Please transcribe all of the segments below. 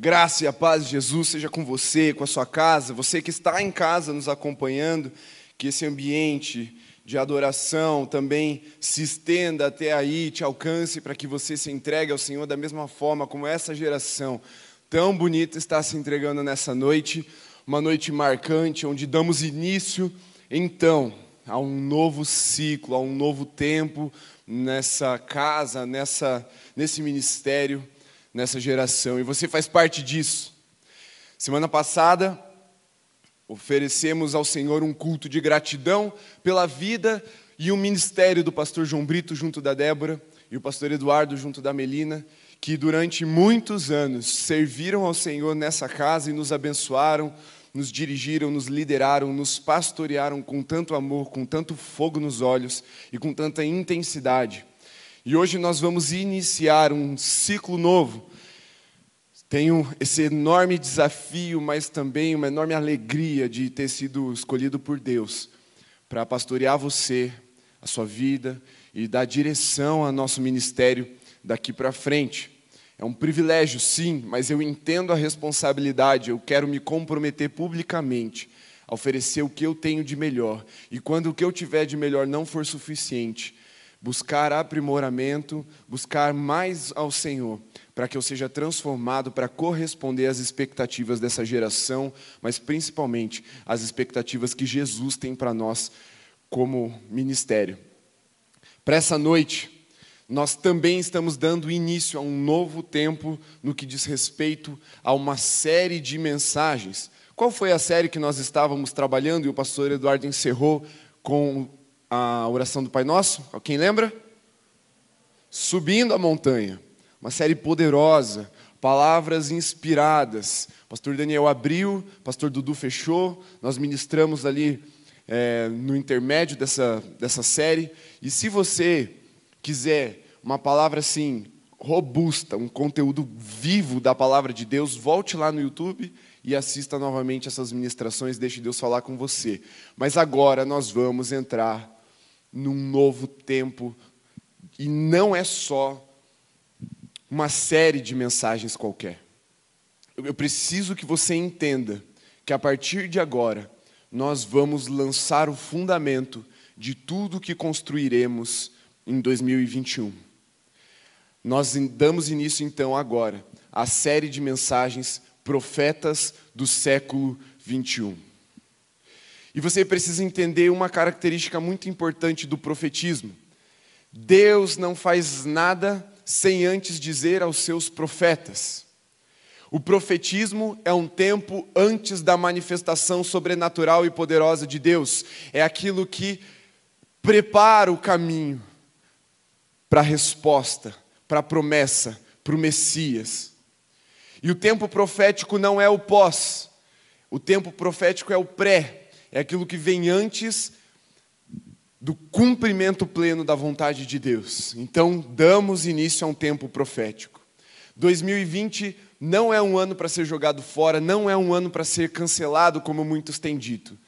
Graça e a paz de Jesus seja com você, com a sua casa, você que está em casa nos acompanhando, que esse ambiente de adoração também se estenda até aí, te alcance para que você se entregue ao Senhor da mesma forma como essa geração tão bonita está se entregando nessa noite, uma noite marcante onde damos início então a um novo ciclo, a um novo tempo nessa casa, nessa nesse ministério nessa geração e você faz parte disso. Semana passada, oferecemos ao Senhor um culto de gratidão pela vida e o ministério do pastor João Brito junto da Débora e o pastor Eduardo junto da Melina, que durante muitos anos serviram ao Senhor nessa casa e nos abençoaram, nos dirigiram, nos lideraram, nos pastorearam com tanto amor, com tanto fogo nos olhos e com tanta intensidade. E hoje nós vamos iniciar um ciclo novo. Tenho esse enorme desafio, mas também uma enorme alegria de ter sido escolhido por Deus para pastorear você, a sua vida e dar direção ao nosso ministério daqui para frente. É um privilégio, sim, mas eu entendo a responsabilidade, eu quero me comprometer publicamente a oferecer o que eu tenho de melhor. E quando o que eu tiver de melhor não for suficiente, buscar aprimoramento, buscar mais ao Senhor, para que eu seja transformado para corresponder às expectativas dessa geração, mas principalmente às expectativas que Jesus tem para nós como ministério. Para essa noite, nós também estamos dando início a um novo tempo no que diz respeito a uma série de mensagens. Qual foi a série que nós estávamos trabalhando e o pastor Eduardo encerrou com a oração do Pai Nosso? Quem lembra? Subindo a montanha. Uma série poderosa, palavras inspiradas. Pastor Daniel abriu, pastor Dudu fechou, nós ministramos ali é, no intermédio dessa, dessa série. E se você quiser uma palavra assim, robusta, um conteúdo vivo da palavra de Deus, volte lá no YouTube e assista novamente essas ministrações, deixe Deus falar com você. Mas agora nós vamos entrar num novo tempo. E não é só uma série de mensagens qualquer. Eu preciso que você entenda que a partir de agora nós vamos lançar o fundamento de tudo que construiremos em 2021. Nós damos início então agora à série de mensagens Profetas do século 21. E você precisa entender uma característica muito importante do profetismo. Deus não faz nada sem antes dizer aos seus profetas. O profetismo é um tempo antes da manifestação sobrenatural e poderosa de Deus. É aquilo que prepara o caminho para a resposta, para a promessa, para o Messias. E o tempo profético não é o pós, o tempo profético é o pré é aquilo que vem antes do cumprimento pleno da vontade de Deus. Então, damos início a um tempo profético. 2020 não é um ano para ser jogado fora, não é um ano para ser cancelado, como muitos têm dito.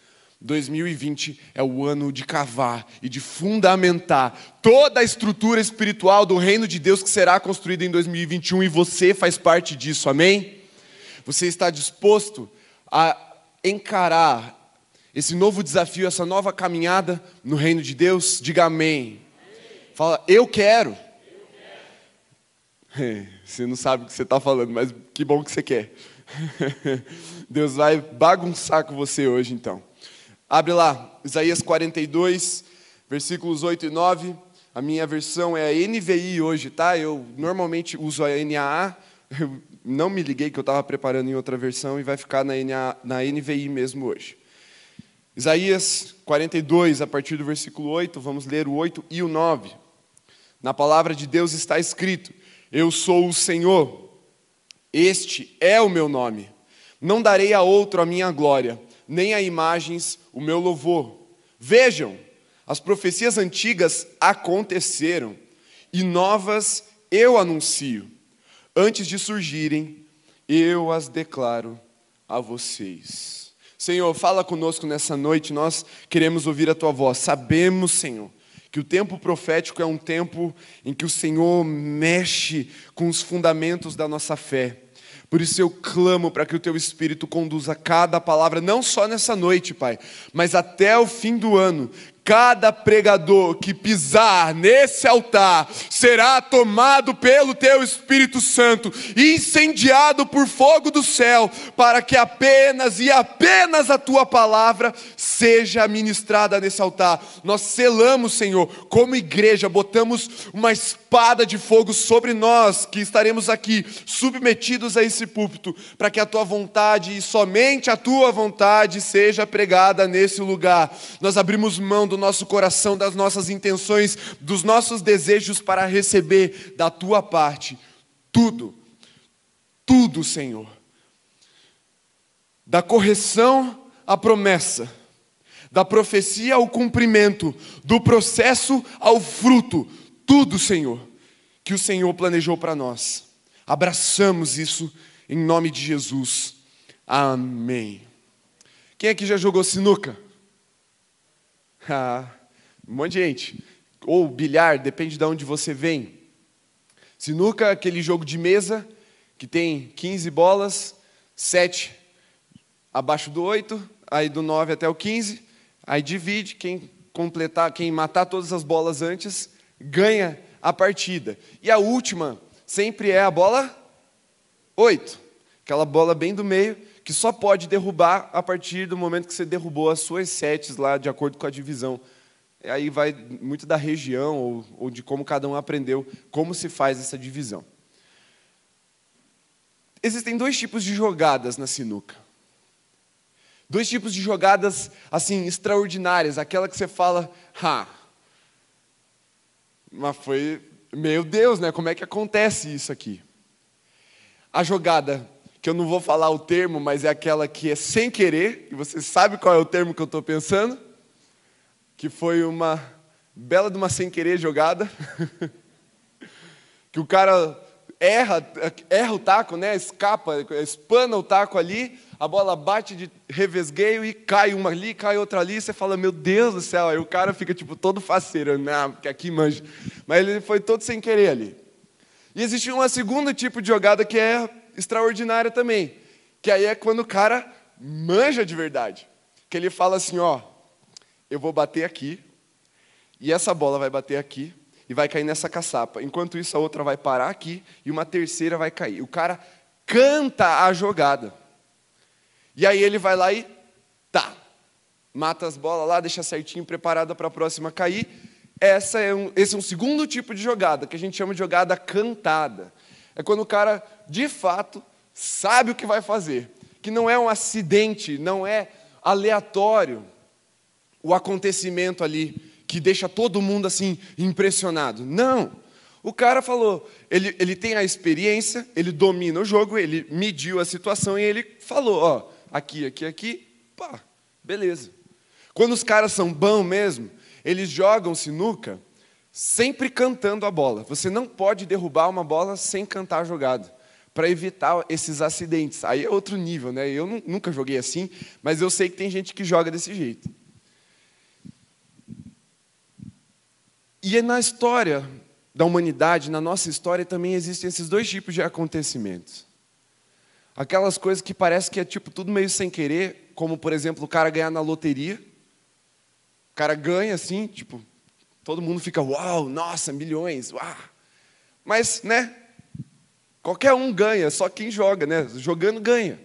2020 é o ano de cavar e de fundamentar toda a estrutura espiritual do reino de Deus que será construída em 2021 e você faz parte disso, amém? Você está disposto a encarar esse novo desafio, essa nova caminhada no reino de Deus, diga amém. Fala, eu quero. Você não sabe o que você está falando, mas que bom que você quer. Deus vai bagunçar com você hoje, então. Abre lá, Isaías 42, versículos 8 e 9. A minha versão é a NVI hoje, tá? Eu normalmente uso a NAA. Eu não me liguei que eu estava preparando em outra versão e vai ficar na, NA, na NVI mesmo hoje. Isaías 42, a partir do versículo 8, vamos ler o 8 e o 9. Na palavra de Deus está escrito: Eu sou o Senhor, este é o meu nome. Não darei a outro a minha glória, nem a imagens o meu louvor. Vejam, as profecias antigas aconteceram, e novas eu anuncio. Antes de surgirem, eu as declaro a vocês. Senhor, fala conosco nessa noite, nós queremos ouvir a tua voz. Sabemos, Senhor, que o tempo profético é um tempo em que o Senhor mexe com os fundamentos da nossa fé, Por isso eu clamo para que o teu Espírito conduza cada palavra, não só nessa noite, Pai, mas até o fim do ano, cada pregador que pisar nesse altar será tomado pelo teu Espírito Santo, incendiado por fogo do céu, para que apenas e apenas a tua palavra seja ministrada nesse altar. Nós selamos, Senhor, como igreja, botamos uma espada de fogo sobre nós que estaremos aqui submetidos a esse púlpito, para que a tua vontade e somente a tua vontade seja pregada nesse lugar. Nós abrimos mão do nosso coração, das nossas intenções, dos nossos desejos para receber da tua parte tudo, tudo, Senhor. Da correção à promessa, da profecia ao cumprimento, do processo ao fruto, tudo, Senhor, que o Senhor planejou para nós. Abraçamos isso em nome de Jesus. Amém. Quem aqui já jogou sinuca? Um monte de gente. Ou bilhar, depende de onde você vem. Sinuca aquele jogo de mesa que tem 15 bolas, 7 abaixo do 8, aí do 9 até o 15, aí divide, quem completar, quem matar todas as bolas antes, ganha a partida. E a última sempre é a bola 8, aquela bola bem do meio, que só pode derrubar a partir do momento que você derrubou as suas setes lá, de acordo com a divisão. Aí vai muito da região ou, ou de como cada um aprendeu como se faz essa divisão. Existem dois tipos de jogadas na sinuca. Dois tipos de jogadas assim extraordinárias, aquela que você fala, ah, mas foi, meu Deus, né? Como é que acontece isso aqui? A jogada que eu não vou falar o termo, mas é aquela que é sem querer, e você sabe qual é o termo que eu estou pensando, que foi uma bela de uma sem querer jogada, que o cara erra, erra o taco, né? escapa, espana o taco ali, a bola bate de revesgueio e cai uma ali, cai outra ali, e você fala, meu Deus do céu, aí o cara fica tipo todo faceiro, não, porque aqui manja. Mas ele foi todo sem querer ali. E existe um segundo tipo de jogada que é extraordinária também, que aí é quando o cara manja de verdade. Que ele fala assim, ó, eu vou bater aqui, e essa bola vai bater aqui, e vai cair nessa caçapa. Enquanto isso, a outra vai parar aqui, e uma terceira vai cair. O cara canta a jogada. E aí ele vai lá e tá, mata as bolas lá, deixa certinho, preparada para a próxima cair. Essa é um, esse é um segundo tipo de jogada, que a gente chama de jogada cantada. É quando o cara, de fato, sabe o que vai fazer. Que não é um acidente, não é aleatório o acontecimento ali que deixa todo mundo assim impressionado. Não. O cara falou, ele, ele tem a experiência, ele domina o jogo, ele mediu a situação e ele falou: ó, aqui, aqui, aqui, pá, beleza. Quando os caras são bons mesmo, eles jogam sinuca sempre cantando a bola. Você não pode derrubar uma bola sem cantar a jogada, para evitar esses acidentes. Aí é outro nível, né? Eu nunca joguei assim, mas eu sei que tem gente que joga desse jeito. E na história da humanidade, na nossa história, também existem esses dois tipos de acontecimentos. Aquelas coisas que parece que é tipo tudo meio sem querer, como por exemplo o cara ganhar na loteria. O cara ganha assim, tipo, todo mundo fica, uau, nossa, milhões, uau. Mas, né? Qualquer um ganha, só quem joga, né? Jogando ganha.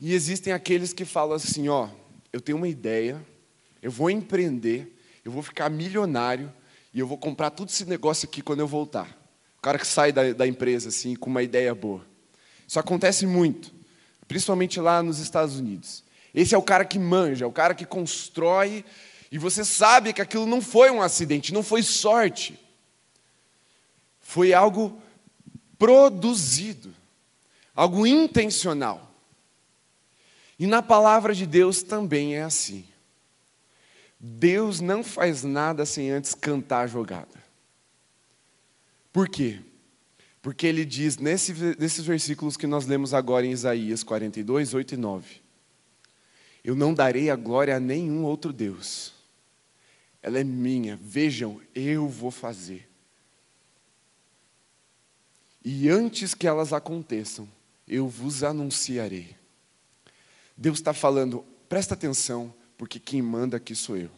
E existem aqueles que falam assim, ó, eu tenho uma ideia, eu vou empreender, eu vou ficar milionário e eu vou comprar todo esse negócio aqui quando eu voltar. O cara que sai da, da empresa assim com uma ideia boa. Isso acontece muito, principalmente lá nos Estados Unidos. Esse é o cara que manja, é o cara que constrói, e você sabe que aquilo não foi um acidente, não foi sorte. Foi algo produzido, algo intencional. E na palavra de Deus também é assim. Deus não faz nada sem antes cantar a jogada. Por quê? Porque ele diz nesse, nesses versículos que nós lemos agora em Isaías 42, 8 e 9: Eu não darei a glória a nenhum outro Deus, ela é minha, vejam, eu vou fazer. e antes que elas aconteçam, eu vos anunciarei. Deus está falando, presta atenção, porque quem manda aqui sou eu.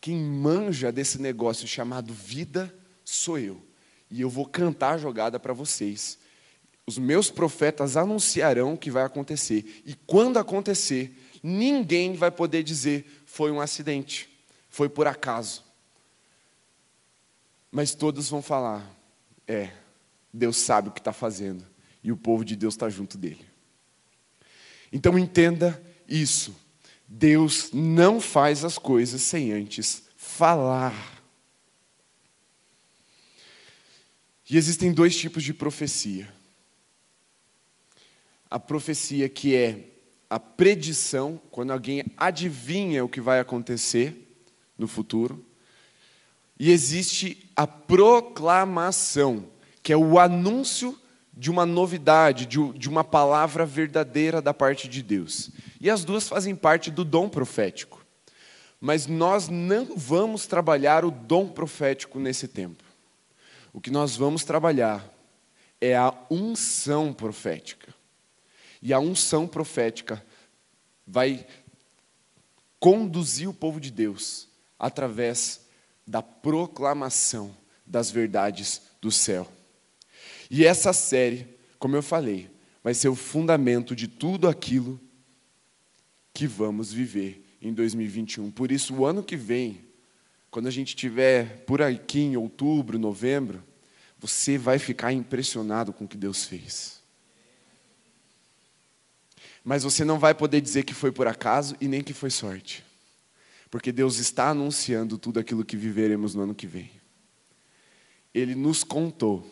Quem manja desse negócio chamado vida sou eu. E eu vou cantar a jogada para vocês. Os meus profetas anunciarão o que vai acontecer. E quando acontecer, ninguém vai poder dizer foi um acidente, foi por acaso. Mas todos vão falar: é, Deus sabe o que está fazendo. E o povo de Deus está junto dele. Então entenda isso. Deus não faz as coisas sem antes falar. E existem dois tipos de profecia. A profecia que é a predição, quando alguém adivinha o que vai acontecer no futuro. E existe a proclamação, que é o anúncio de uma novidade, de uma palavra verdadeira da parte de Deus. E as duas fazem parte do dom profético. Mas nós não vamos trabalhar o dom profético nesse tempo. O que nós vamos trabalhar é a unção profética. E a unção profética vai conduzir o povo de Deus através da proclamação das verdades do céu. E essa série, como eu falei, vai ser o fundamento de tudo aquilo que vamos viver em 2021. Por isso, o ano que vem, quando a gente estiver por aqui em outubro, novembro, você vai ficar impressionado com o que Deus fez. Mas você não vai poder dizer que foi por acaso e nem que foi sorte. Porque Deus está anunciando tudo aquilo que viveremos no ano que vem. Ele nos contou.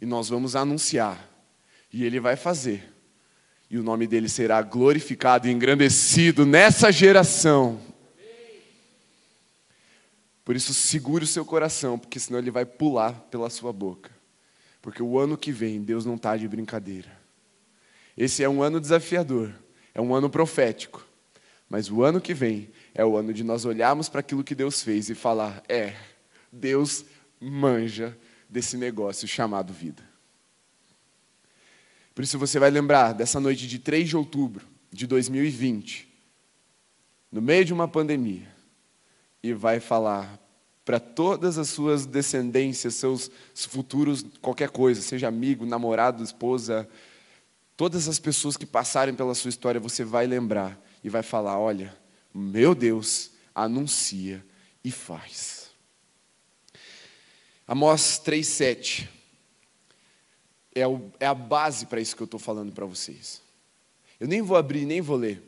E nós vamos anunciar. E Ele vai fazer e o nome dele será glorificado e engrandecido nessa geração. Por isso, segure o seu coração, porque senão ele vai pular pela sua boca. Porque o ano que vem, Deus não está de brincadeira. Esse é um ano desafiador, é um ano profético. Mas o ano que vem é o ano de nós olharmos para aquilo que Deus fez e falar: é, Deus manja desse negócio chamado vida. Por isso você vai lembrar dessa noite de 3 de outubro de 2020, no meio de uma pandemia, e vai falar para todas as suas descendências, seus futuros, qualquer coisa, seja amigo, namorado, esposa, todas as pessoas que passarem pela sua história, você vai lembrar e vai falar: olha, meu Deus anuncia e faz. Amós 3,7 é, é a base para isso que eu estou falando para vocês. Eu nem vou abrir, nem vou ler.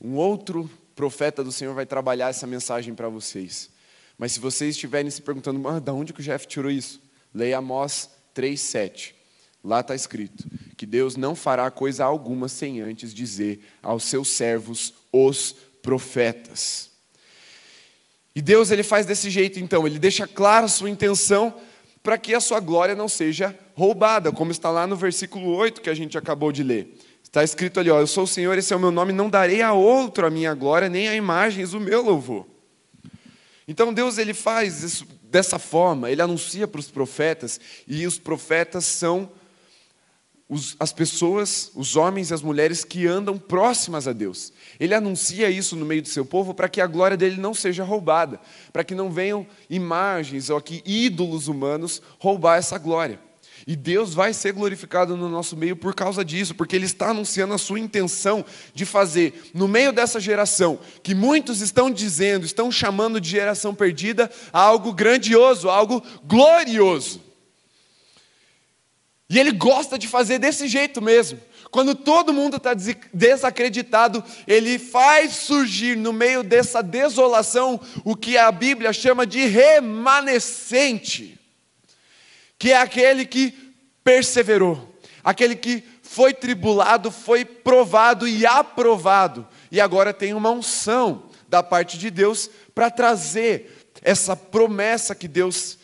Um outro profeta do Senhor vai trabalhar essa mensagem para vocês. Mas se vocês estiverem se perguntando, ah, da onde que o Jeff tirou isso? Leia Amós 3,7. Lá está escrito que Deus não fará coisa alguma sem antes dizer aos seus servos, os profetas. E Deus ele faz desse jeito então, ele deixa clara a sua intenção para que a sua glória não seja roubada, como está lá no versículo 8 que a gente acabou de ler. Está escrito ali, ó, eu sou o Senhor, esse é o meu nome, não darei a outro a minha glória, nem a imagens o meu louvor. Então Deus ele faz isso dessa forma, ele anuncia para os profetas, e os profetas são os, as pessoas, os homens e as mulheres que andam próximas a Deus. Ele anuncia isso no meio do seu povo para que a glória dele não seja roubada, para que não venham imagens ou aqui ídolos humanos roubar essa glória. E Deus vai ser glorificado no nosso meio por causa disso, porque Ele está anunciando a sua intenção de fazer, no meio dessa geração, que muitos estão dizendo, estão chamando de geração perdida, algo grandioso, algo glorioso. E ele gosta de fazer desse jeito mesmo. Quando todo mundo está desacreditado, ele faz surgir no meio dessa desolação o que a Bíblia chama de remanescente, que é aquele que perseverou, aquele que foi tribulado, foi provado e aprovado, e agora tem uma unção da parte de Deus para trazer essa promessa que Deus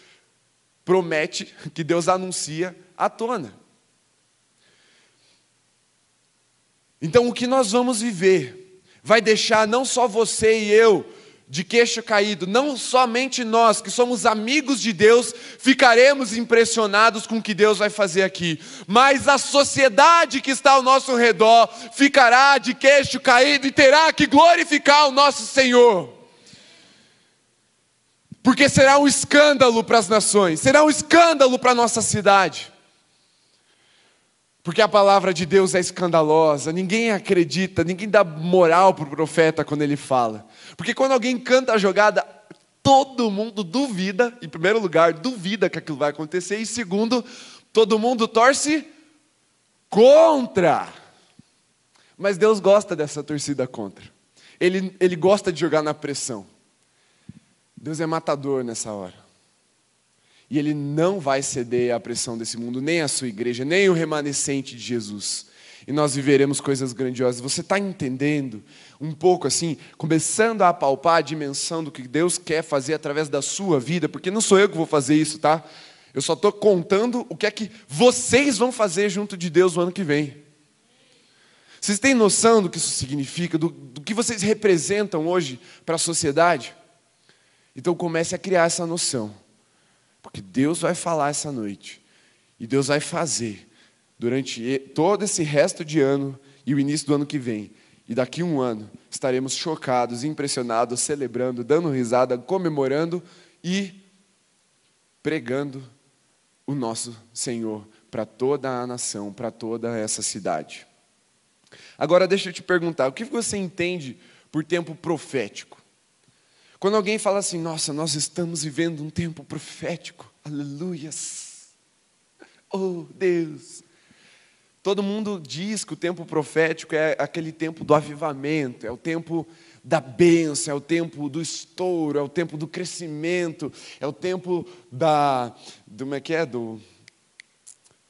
promete, que Deus anuncia à tona. Então, o que nós vamos viver vai deixar não só você e eu de queixo caído, não somente nós, que somos amigos de Deus, ficaremos impressionados com o que Deus vai fazer aqui, mas a sociedade que está ao nosso redor ficará de queixo caído e terá que glorificar o nosso Senhor. Porque será um escândalo para as nações, será um escândalo para a nossa cidade. Porque a palavra de Deus é escandalosa, ninguém acredita, ninguém dá moral para o profeta quando ele fala. Porque quando alguém canta a jogada, todo mundo duvida, em primeiro lugar, duvida que aquilo vai acontecer, e segundo, todo mundo torce contra. Mas Deus gosta dessa torcida contra. Ele, ele gosta de jogar na pressão. Deus é matador nessa hora. E ele não vai ceder à pressão desse mundo, nem a sua igreja, nem o remanescente de Jesus. E nós viveremos coisas grandiosas. Você está entendendo um pouco assim, começando a apalpar a dimensão do que Deus quer fazer através da sua vida, porque não sou eu que vou fazer isso, tá? Eu só estou contando o que é que vocês vão fazer junto de Deus no ano que vem. Vocês têm noção do que isso significa, do, do que vocês representam hoje para a sociedade? Então comece a criar essa noção. Porque Deus vai falar essa noite. E Deus vai fazer durante todo esse resto de ano e o início do ano que vem. E daqui um ano estaremos chocados, impressionados, celebrando, dando risada, comemorando e pregando o nosso Senhor para toda a nação, para toda essa cidade. Agora deixa eu te perguntar, o que você entende por tempo profético? Quando alguém fala assim, nossa, nós estamos vivendo um tempo profético, aleluias, oh Deus. Todo mundo diz que o tempo profético é aquele tempo do avivamento, é o tempo da bênção, é o tempo do estouro, é o tempo do crescimento, é o tempo da, do, como é que é, do,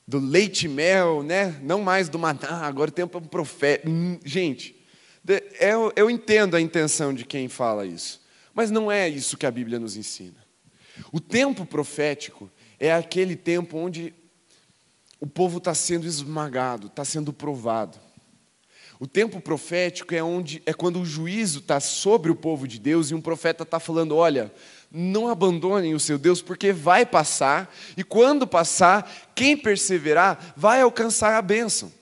do leite mel, né? não mais do maná, agora o tempo profético. Hum, gente, eu, eu entendo a intenção de quem fala isso. Mas não é isso que a Bíblia nos ensina. O tempo profético é aquele tempo onde o povo está sendo esmagado, está sendo provado. O tempo profético é onde é quando o juízo está sobre o povo de Deus e um profeta está falando: olha, não abandonem o seu Deus, porque vai passar, e quando passar, quem perseverar vai alcançar a bênção.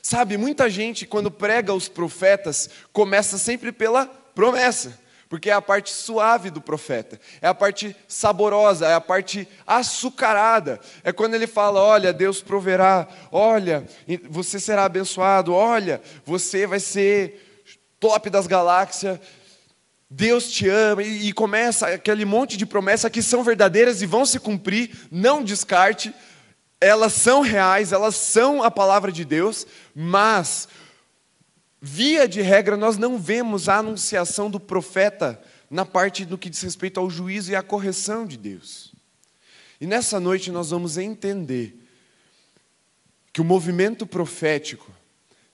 Sabe, muita gente, quando prega os profetas, começa sempre pela promessa porque é a parte suave do profeta, é a parte saborosa, é a parte açucarada. É quando ele fala: Olha, Deus proverá, olha, você será abençoado, olha, você vai ser top das galáxias. Deus te ama, e, começa aquele monte de promessas que são verdadeiras e vão se cumprir, não descarte, elas são reais, elas são a palavra de Deus, mas Via de regra, nós não vemos a anunciação do profeta na parte do que diz respeito ao juízo e à correção de Deus. E nessa noite nós vamos entender que o movimento profético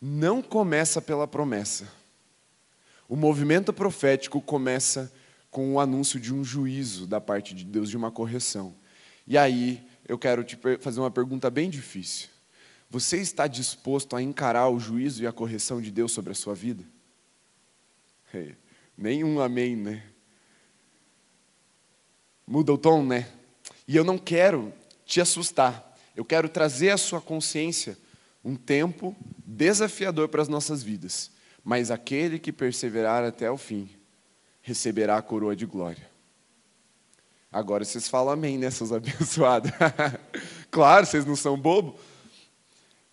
não começa pela promessa. O movimento profético começa com o anúncio de um juízo da parte de Deus, de uma correção. E aí eu quero te fazer uma pergunta bem difícil. Você está disposto a encarar o juízo e a correção de Deus sobre a sua vida? É, nenhum amém, né? Muda o tom, né? E eu não quero te assustar. Eu quero trazer à sua consciência um tempo desafiador para as nossas vidas. Mas aquele que perseverar até o fim receberá a coroa de glória. Agora vocês falam amém, né, seus abençoados? claro, vocês não são bobos.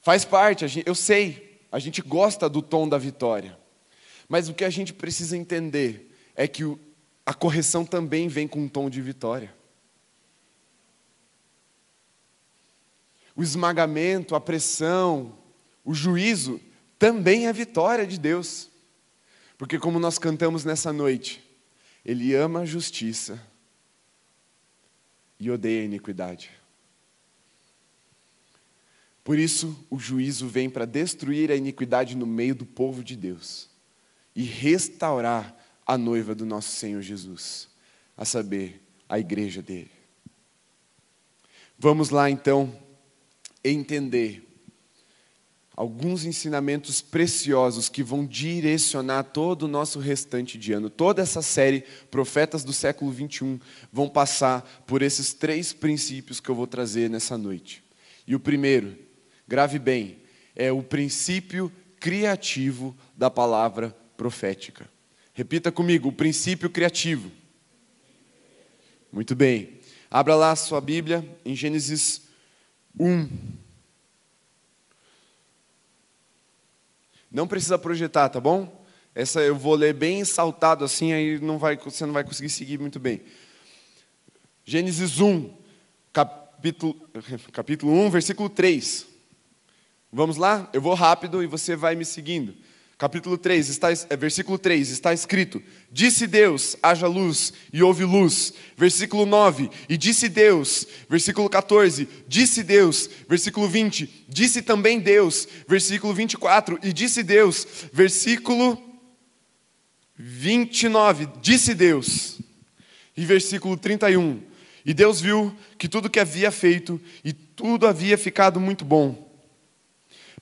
Faz parte, eu sei, a gente gosta do tom da vitória. Mas o que a gente precisa entender é que a correção também vem com um tom de vitória. O esmagamento, a pressão, o juízo também é vitória de Deus. Porque, como nós cantamos nessa noite, Ele ama a justiça e odeia a iniquidade. Por isso, o juízo vem para destruir a iniquidade no meio do povo de Deus e restaurar a noiva do nosso Senhor Jesus, a saber, a igreja dele. Vamos lá então entender alguns ensinamentos preciosos que vão direcionar todo o nosso restante de ano. Toda essa série, Profetas do século 21, vão passar por esses três princípios que eu vou trazer nessa noite. E o primeiro, grave bem, é o princípio criativo da palavra profética. Repita comigo, o princípio criativo. Muito bem. Abra lá a sua Bíblia em Gênesis 1. Não precisa projetar, tá bom? Essa eu vou ler bem saltado assim, aí não vai, você não vai conseguir seguir muito bem. Gênesis 1, capítulo, capítulo 1, versículo 3. Vamos lá? Eu vou rápido e você vai me seguindo. Capítulo 3, está, é, versículo 3, está escrito: Disse Deus, haja luz, e houve luz. Versículo 9, e disse Deus. Versículo 14, disse Deus. Versículo 20, disse também Deus. Versículo 24, e disse Deus. Versículo 29, disse Deus. E versículo 31, e Deus viu que tudo que havia feito, e tudo havia ficado muito bom.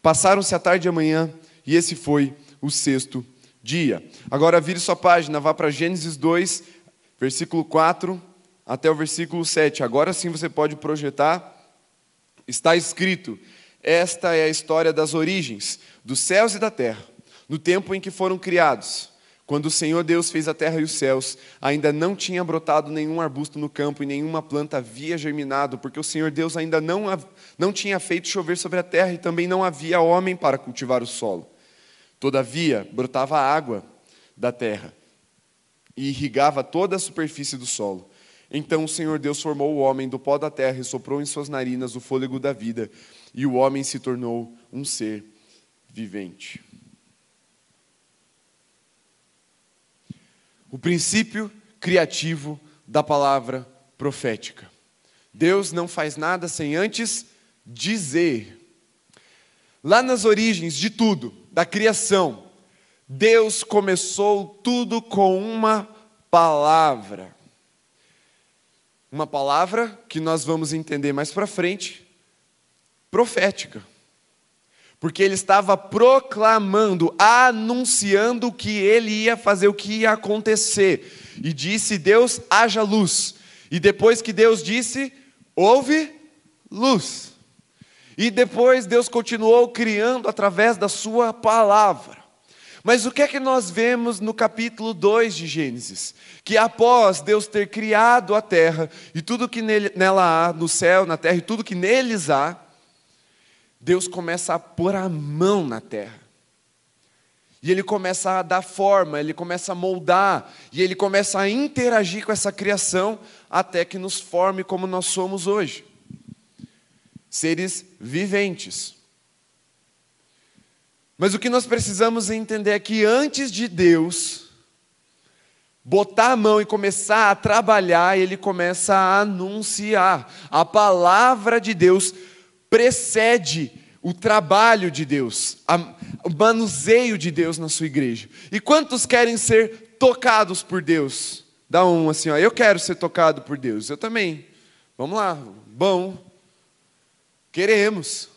Passaram-se a tarde e a manhã, e esse foi o sexto dia. Agora vire sua página, vá para Gênesis 2, versículo 4 até o versículo 7. Agora sim você pode projetar. Está escrito: Esta é a história das origens dos céus e da terra, no tempo em que foram criados. Quando o Senhor Deus fez a terra e os céus, ainda não tinha brotado nenhum arbusto no campo e nenhuma planta havia germinado, porque o Senhor Deus ainda não, não tinha feito chover sobre a terra e também não havia homem para cultivar o solo. Todavia, brotava água da terra e irrigava toda a superfície do solo. Então o Senhor Deus formou o homem do pó da terra e soprou em suas narinas o fôlego da vida, e o homem se tornou um ser vivente. O princípio criativo da palavra profética. Deus não faz nada sem antes dizer. Lá nas origens de tudo, da criação, Deus começou tudo com uma palavra. Uma palavra que nós vamos entender mais para frente, profética. Porque ele estava proclamando, anunciando que ele ia fazer, o que ia acontecer. E disse: Deus, haja luz. E depois que Deus disse, houve luz. E depois Deus continuou criando através da Sua palavra. Mas o que é que nós vemos no capítulo 2 de Gênesis? Que após Deus ter criado a terra e tudo que nela há, no céu, na terra e tudo que neles há, Deus começa a pôr a mão na terra. E ele começa a dar forma, ele começa a moldar, e ele começa a interagir com essa criação até que nos forme como nós somos hoje seres viventes. Mas o que nós precisamos entender é que antes de Deus botar a mão e começar a trabalhar, ele começa a anunciar. A palavra de Deus precede o trabalho de Deus, o manuseio de Deus na sua igreja. E quantos querem ser tocados por Deus? Dá um assim, ó, eu quero ser tocado por Deus. Eu também. Vamos lá, bom. Queremos.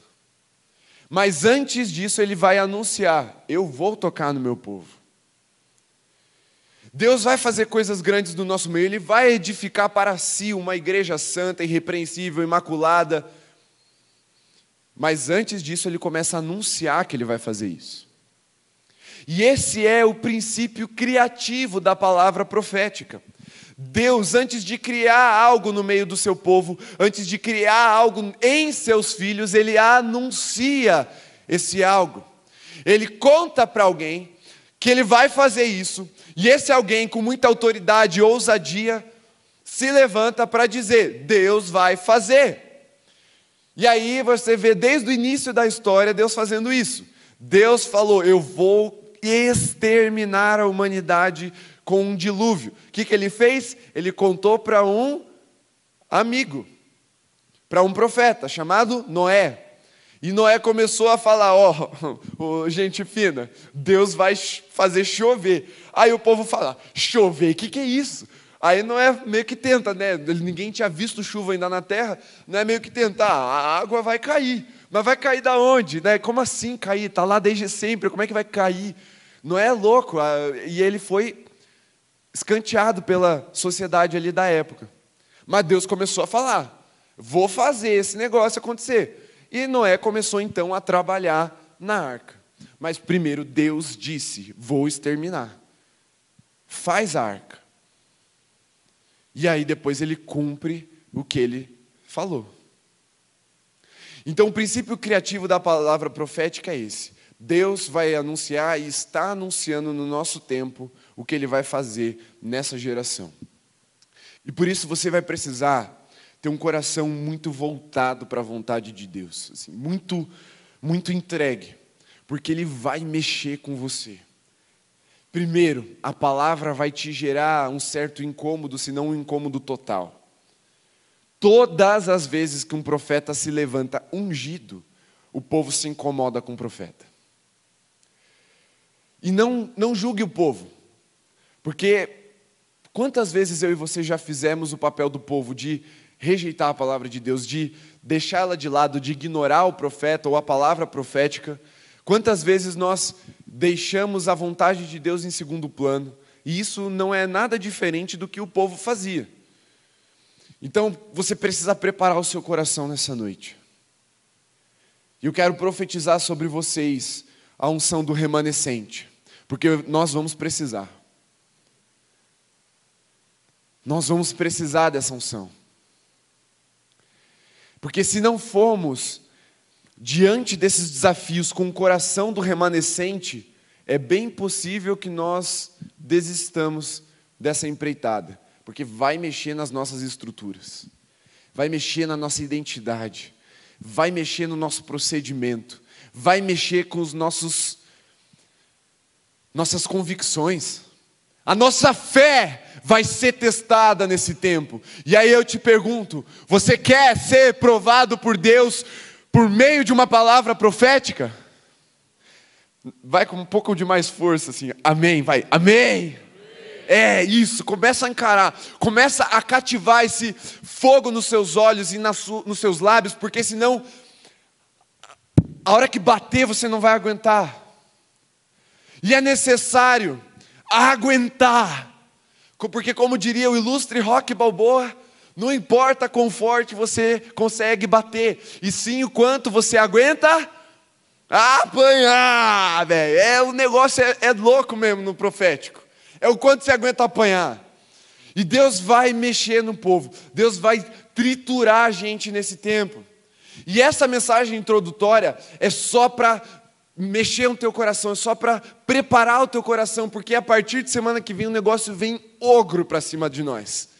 Mas antes disso, ele vai anunciar: eu vou tocar no meu povo. Deus vai fazer coisas grandes no nosso meio, Ele vai edificar para si uma igreja santa, irrepreensível, imaculada. Mas antes disso, Ele começa a anunciar que Ele vai fazer isso. E esse é o princípio criativo da palavra profética. Deus, antes de criar algo no meio do seu povo, antes de criar algo em seus filhos, ele anuncia esse algo. Ele conta para alguém que ele vai fazer isso, e esse alguém, com muita autoridade e ousadia, se levanta para dizer: Deus vai fazer. E aí você vê desde o início da história Deus fazendo isso. Deus falou: Eu vou exterminar a humanidade com um dilúvio. O que, que ele fez? Ele contou para um amigo, para um profeta chamado Noé. E Noé começou a falar: Ó, oh, oh, gente fina, Deus vai fazer chover. Aí o povo fala: chover, o que, que é isso? Aí Noé meio que tenta, né? Ninguém tinha visto chuva ainda na terra, não é meio que tentar, a água vai cair. Mas vai cair da onde? Né? Como assim cair? Está lá desde sempre, como é que vai cair? Não é louco? Ah, e ele foi escanteado pela sociedade ali da época. Mas Deus começou a falar: vou fazer esse negócio acontecer. E Noé começou então a trabalhar na arca. Mas primeiro Deus disse: vou exterminar. Faz a arca. E aí depois ele cumpre o que ele falou. Então o princípio criativo da palavra profética é esse. Deus vai anunciar e está anunciando no nosso tempo o que ele vai fazer nessa geração. E por isso você vai precisar ter um coração muito voltado para a vontade de Deus, assim, muito muito entregue, porque ele vai mexer com você. Primeiro, a palavra vai te gerar um certo incômodo, se não um incômodo total. Todas as vezes que um profeta se levanta ungido, o povo se incomoda com o profeta. E não, não julgue o povo, porque quantas vezes eu e você já fizemos o papel do povo de rejeitar a palavra de Deus, de deixá-la de lado, de ignorar o profeta ou a palavra profética? Quantas vezes nós deixamos a vontade de Deus em segundo plano? E isso não é nada diferente do que o povo fazia. Então, você precisa preparar o seu coração nessa noite. E eu quero profetizar sobre vocês a unção do remanescente, porque nós vamos precisar. Nós vamos precisar dessa unção. Porque se não formos diante desses desafios com o coração do remanescente, é bem possível que nós desistamos dessa empreitada, porque vai mexer nas nossas estruturas, vai mexer na nossa identidade, vai mexer no nosso procedimento, vai mexer com os nossos nossas convicções. A nossa fé vai ser testada nesse tempo. E aí eu te pergunto: você quer ser provado por Deus por meio de uma palavra profética? Vai com um pouco de mais força, assim, amém, vai, amém. É isso, começa a encarar, começa a cativar esse fogo nos seus olhos e nos seus lábios, porque senão, a hora que bater, você não vai aguentar. E é necessário aguentar, porque, como diria o ilustre Rock Balboa, não importa quão forte você consegue bater, e sim o quanto você aguenta apanhar, velho. É, o negócio é, é louco mesmo no profético. É o quanto você aguenta apanhar. E Deus vai mexer no povo, Deus vai triturar a gente nesse tempo. E essa mensagem introdutória é só para mexer no teu coração, é só para preparar o teu coração, porque a partir de semana que vem o negócio vem ogro para cima de nós.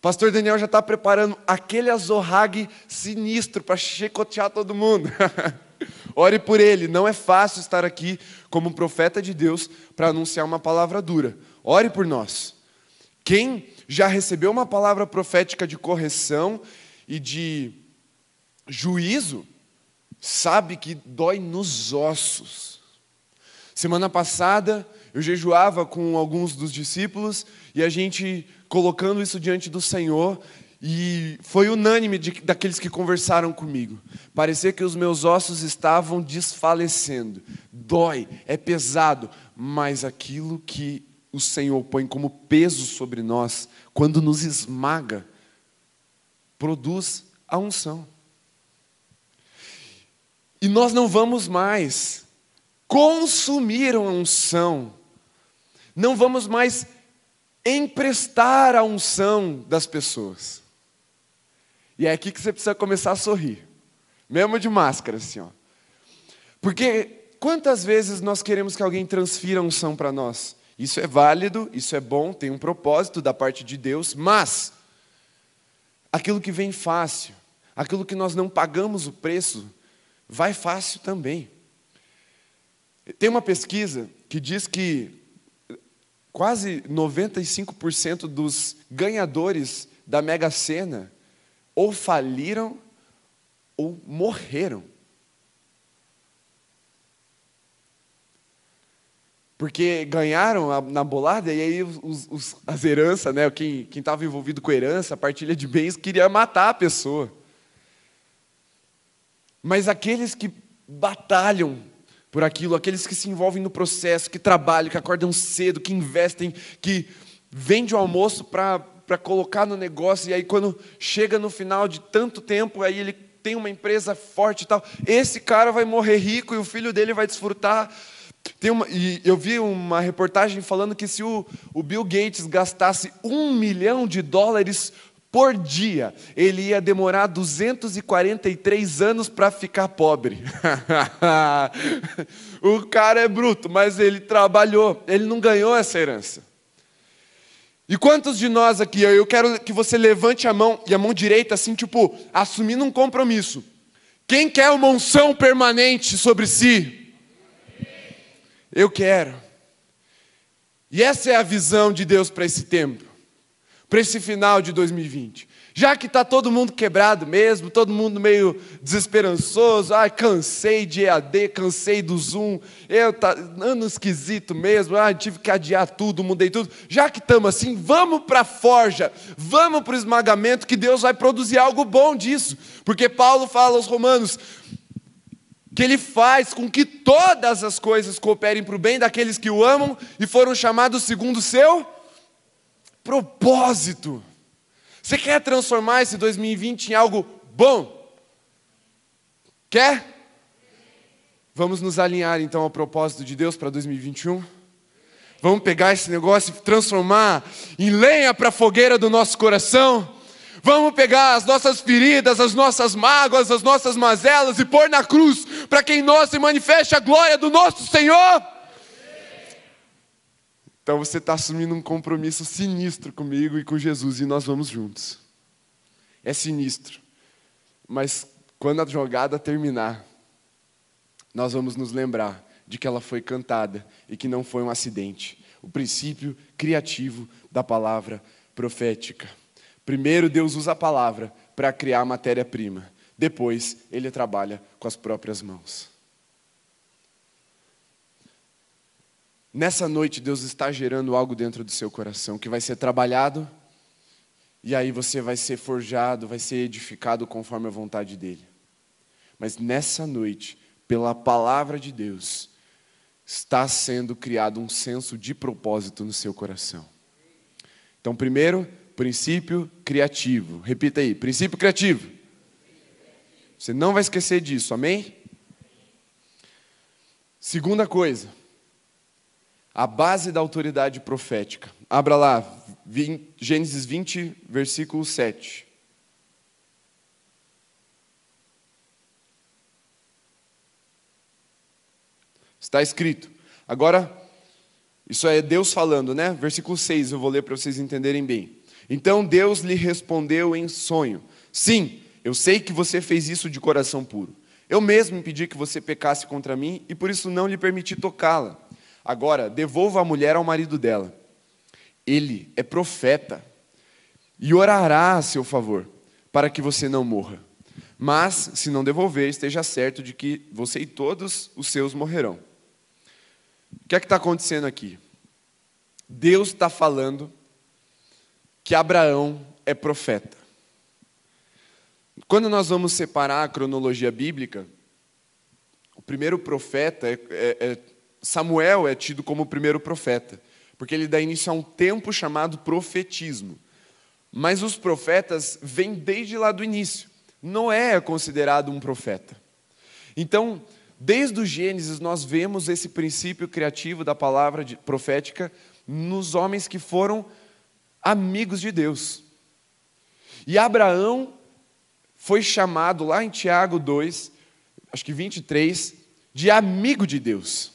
Pastor Daniel já está preparando aquele azorrague sinistro para chicotear todo mundo. Ore por ele, não é fácil estar aqui como profeta de Deus para anunciar uma palavra dura. Ore por nós. Quem já recebeu uma palavra profética de correção e de juízo, sabe que dói nos ossos. Semana passada, eu jejuava com alguns dos discípulos e a gente colocando isso diante do Senhor, e foi unânime de, daqueles que conversaram comigo. Parecia que os meus ossos estavam desfalecendo. Dói, é pesado, mas aquilo que o Senhor põe como peso sobre nós, quando nos esmaga, produz a unção. E nós não vamos mais consumir a unção, não vamos mais emprestar a unção das pessoas. E é aqui que você precisa começar a sorrir, mesmo de máscara, assim, ó. Porque quantas vezes nós queremos que alguém transfira a unção para nós? Isso é válido, isso é bom, tem um propósito da parte de Deus, mas aquilo que vem fácil, aquilo que nós não pagamos o preço, vai fácil também. Tem uma pesquisa que diz que quase 95% dos ganhadores da Mega Sena ou faliram ou morreram. Porque ganharam na bolada e aí os, os, as heranças, né, quem estava envolvido com herança, a partilha de bens, queria matar a pessoa. Mas aqueles que batalham por aquilo, aqueles que se envolvem no processo, que trabalham, que acordam cedo, que investem, que vendem o almoço para colocar no negócio, e aí quando chega no final de tanto tempo, aí ele tem uma empresa forte e tal, esse cara vai morrer rico e o filho dele vai desfrutar. Tem uma, e eu vi uma reportagem falando que se o, o Bill Gates gastasse um milhão de dólares por dia, ele ia demorar 243 anos para ficar pobre. o cara é bruto, mas ele trabalhou, ele não ganhou essa herança. E quantos de nós aqui, eu quero que você levante a mão, e a mão direita, assim, tipo, assumindo um compromisso. Quem quer uma unção permanente sobre si? Eu quero. E essa é a visão de Deus para esse tempo para esse final de 2020. Já que está todo mundo quebrado mesmo, todo mundo meio desesperançoso, ai, cansei de EAD, cansei do Zoom, eu tá ano esquisito mesmo, ai, tive que adiar tudo, mudei tudo. Já que estamos assim, vamos para a forja, vamos para o esmagamento, que Deus vai produzir algo bom disso. Porque Paulo fala aos Romanos que ele faz com que todas as coisas cooperem para o bem daqueles que o amam e foram chamados segundo o seu propósito. Você quer transformar esse 2020 em algo bom? Quer? Vamos nos alinhar então ao propósito de Deus para 2021? Vamos pegar esse negócio e transformar em lenha para a fogueira do nosso coração? Vamos pegar as nossas feridas, as nossas mágoas, as nossas mazelas e pôr na cruz para que em nós se manifeste a glória do nosso Senhor? Então você está assumindo um compromisso sinistro comigo e com Jesus e nós vamos juntos. É sinistro. Mas quando a jogada terminar, nós vamos nos lembrar de que ela foi cantada e que não foi um acidente. O princípio criativo da palavra profética. Primeiro, Deus usa a palavra para criar matéria-prima. Depois, ele trabalha com as próprias mãos. Nessa noite, Deus está gerando algo dentro do seu coração que vai ser trabalhado, e aí você vai ser forjado, vai ser edificado conforme a vontade dEle. Mas nessa noite, pela palavra de Deus, está sendo criado um senso de propósito no seu coração. Então, primeiro, princípio criativo. Repita aí, princípio criativo. Você não vai esquecer disso, amém? Segunda coisa, a base da autoridade profética. Abra lá, Gênesis 20, versículo 7. Está escrito. Agora, isso é Deus falando, né? Versículo 6, eu vou ler para vocês entenderem bem. Então Deus lhe respondeu em sonho: Sim, eu sei que você fez isso de coração puro. Eu mesmo impedi que você pecasse contra mim e por isso não lhe permiti tocá-la. Agora, devolva a mulher ao marido dela. Ele é profeta e orará a seu favor, para que você não morra. Mas, se não devolver, esteja certo de que você e todos os seus morrerão. O que é que está acontecendo aqui? Deus está falando que Abraão é profeta. Quando nós vamos separar a cronologia bíblica, o primeiro profeta é, é, é Samuel é tido como o primeiro profeta, porque ele dá início a um tempo chamado profetismo. Mas os profetas vêm desde lá do início. Noé é considerado um profeta. Então, desde o Gênesis, nós vemos esse princípio criativo da palavra profética nos homens que foram amigos de Deus. E Abraão foi chamado lá em Tiago 2, acho que 23, de amigo de Deus.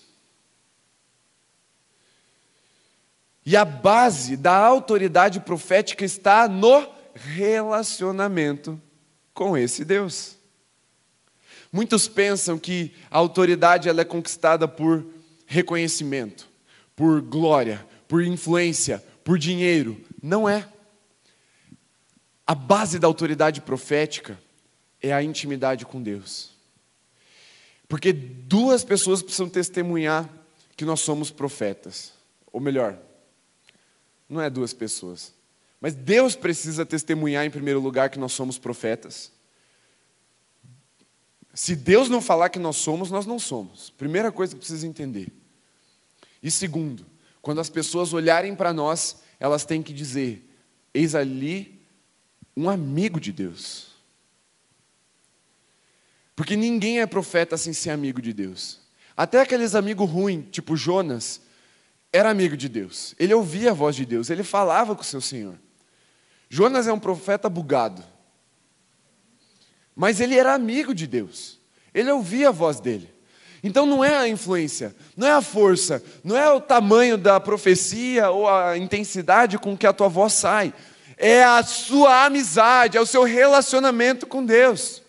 E a base da autoridade profética está no relacionamento com esse Deus. Muitos pensam que a autoridade ela é conquistada por reconhecimento, por glória, por influência, por dinheiro. Não é. A base da autoridade profética é a intimidade com Deus. Porque duas pessoas precisam testemunhar que nós somos profetas. Ou melhor, não é duas pessoas. Mas Deus precisa testemunhar em primeiro lugar que nós somos profetas. Se Deus não falar que nós somos, nós não somos. Primeira coisa que precisa entender. E segundo, quando as pessoas olharem para nós, elas têm que dizer: eis ali um amigo de Deus. Porque ninguém é profeta sem ser amigo de Deus. Até aqueles amigos ruins, tipo Jonas, era amigo de Deus. Ele ouvia a voz de Deus, ele falava com o seu Senhor. Jonas é um profeta bugado. Mas ele era amigo de Deus. Ele ouvia a voz dele. Então não é a influência, não é a força, não é o tamanho da profecia ou a intensidade com que a tua voz sai. É a sua amizade, é o seu relacionamento com Deus.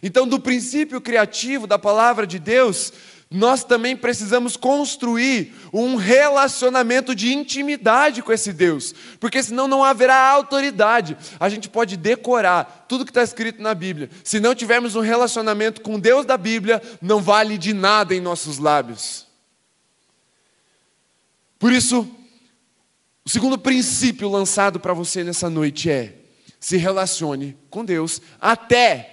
Então, do princípio criativo da palavra de Deus, nós também precisamos construir um relacionamento de intimidade com esse Deus, porque senão não haverá autoridade. A gente pode decorar tudo que está escrito na Bíblia, se não tivermos um relacionamento com Deus da Bíblia, não vale de nada em nossos lábios. Por isso, o segundo princípio lançado para você nessa noite é: se relacione com Deus até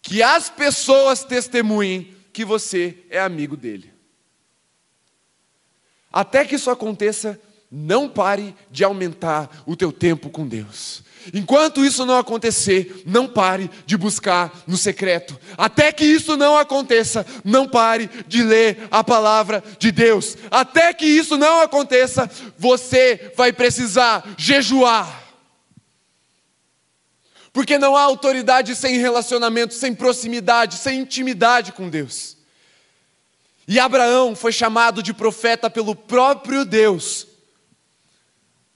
que as pessoas testemunhem que você é amigo dele. Até que isso aconteça, não pare de aumentar o teu tempo com Deus. Enquanto isso não acontecer, não pare de buscar no secreto. Até que isso não aconteça, não pare de ler a palavra de Deus. Até que isso não aconteça, você vai precisar jejuar. Porque não há autoridade sem relacionamento, sem proximidade, sem intimidade com Deus. E Abraão foi chamado de profeta pelo próprio Deus,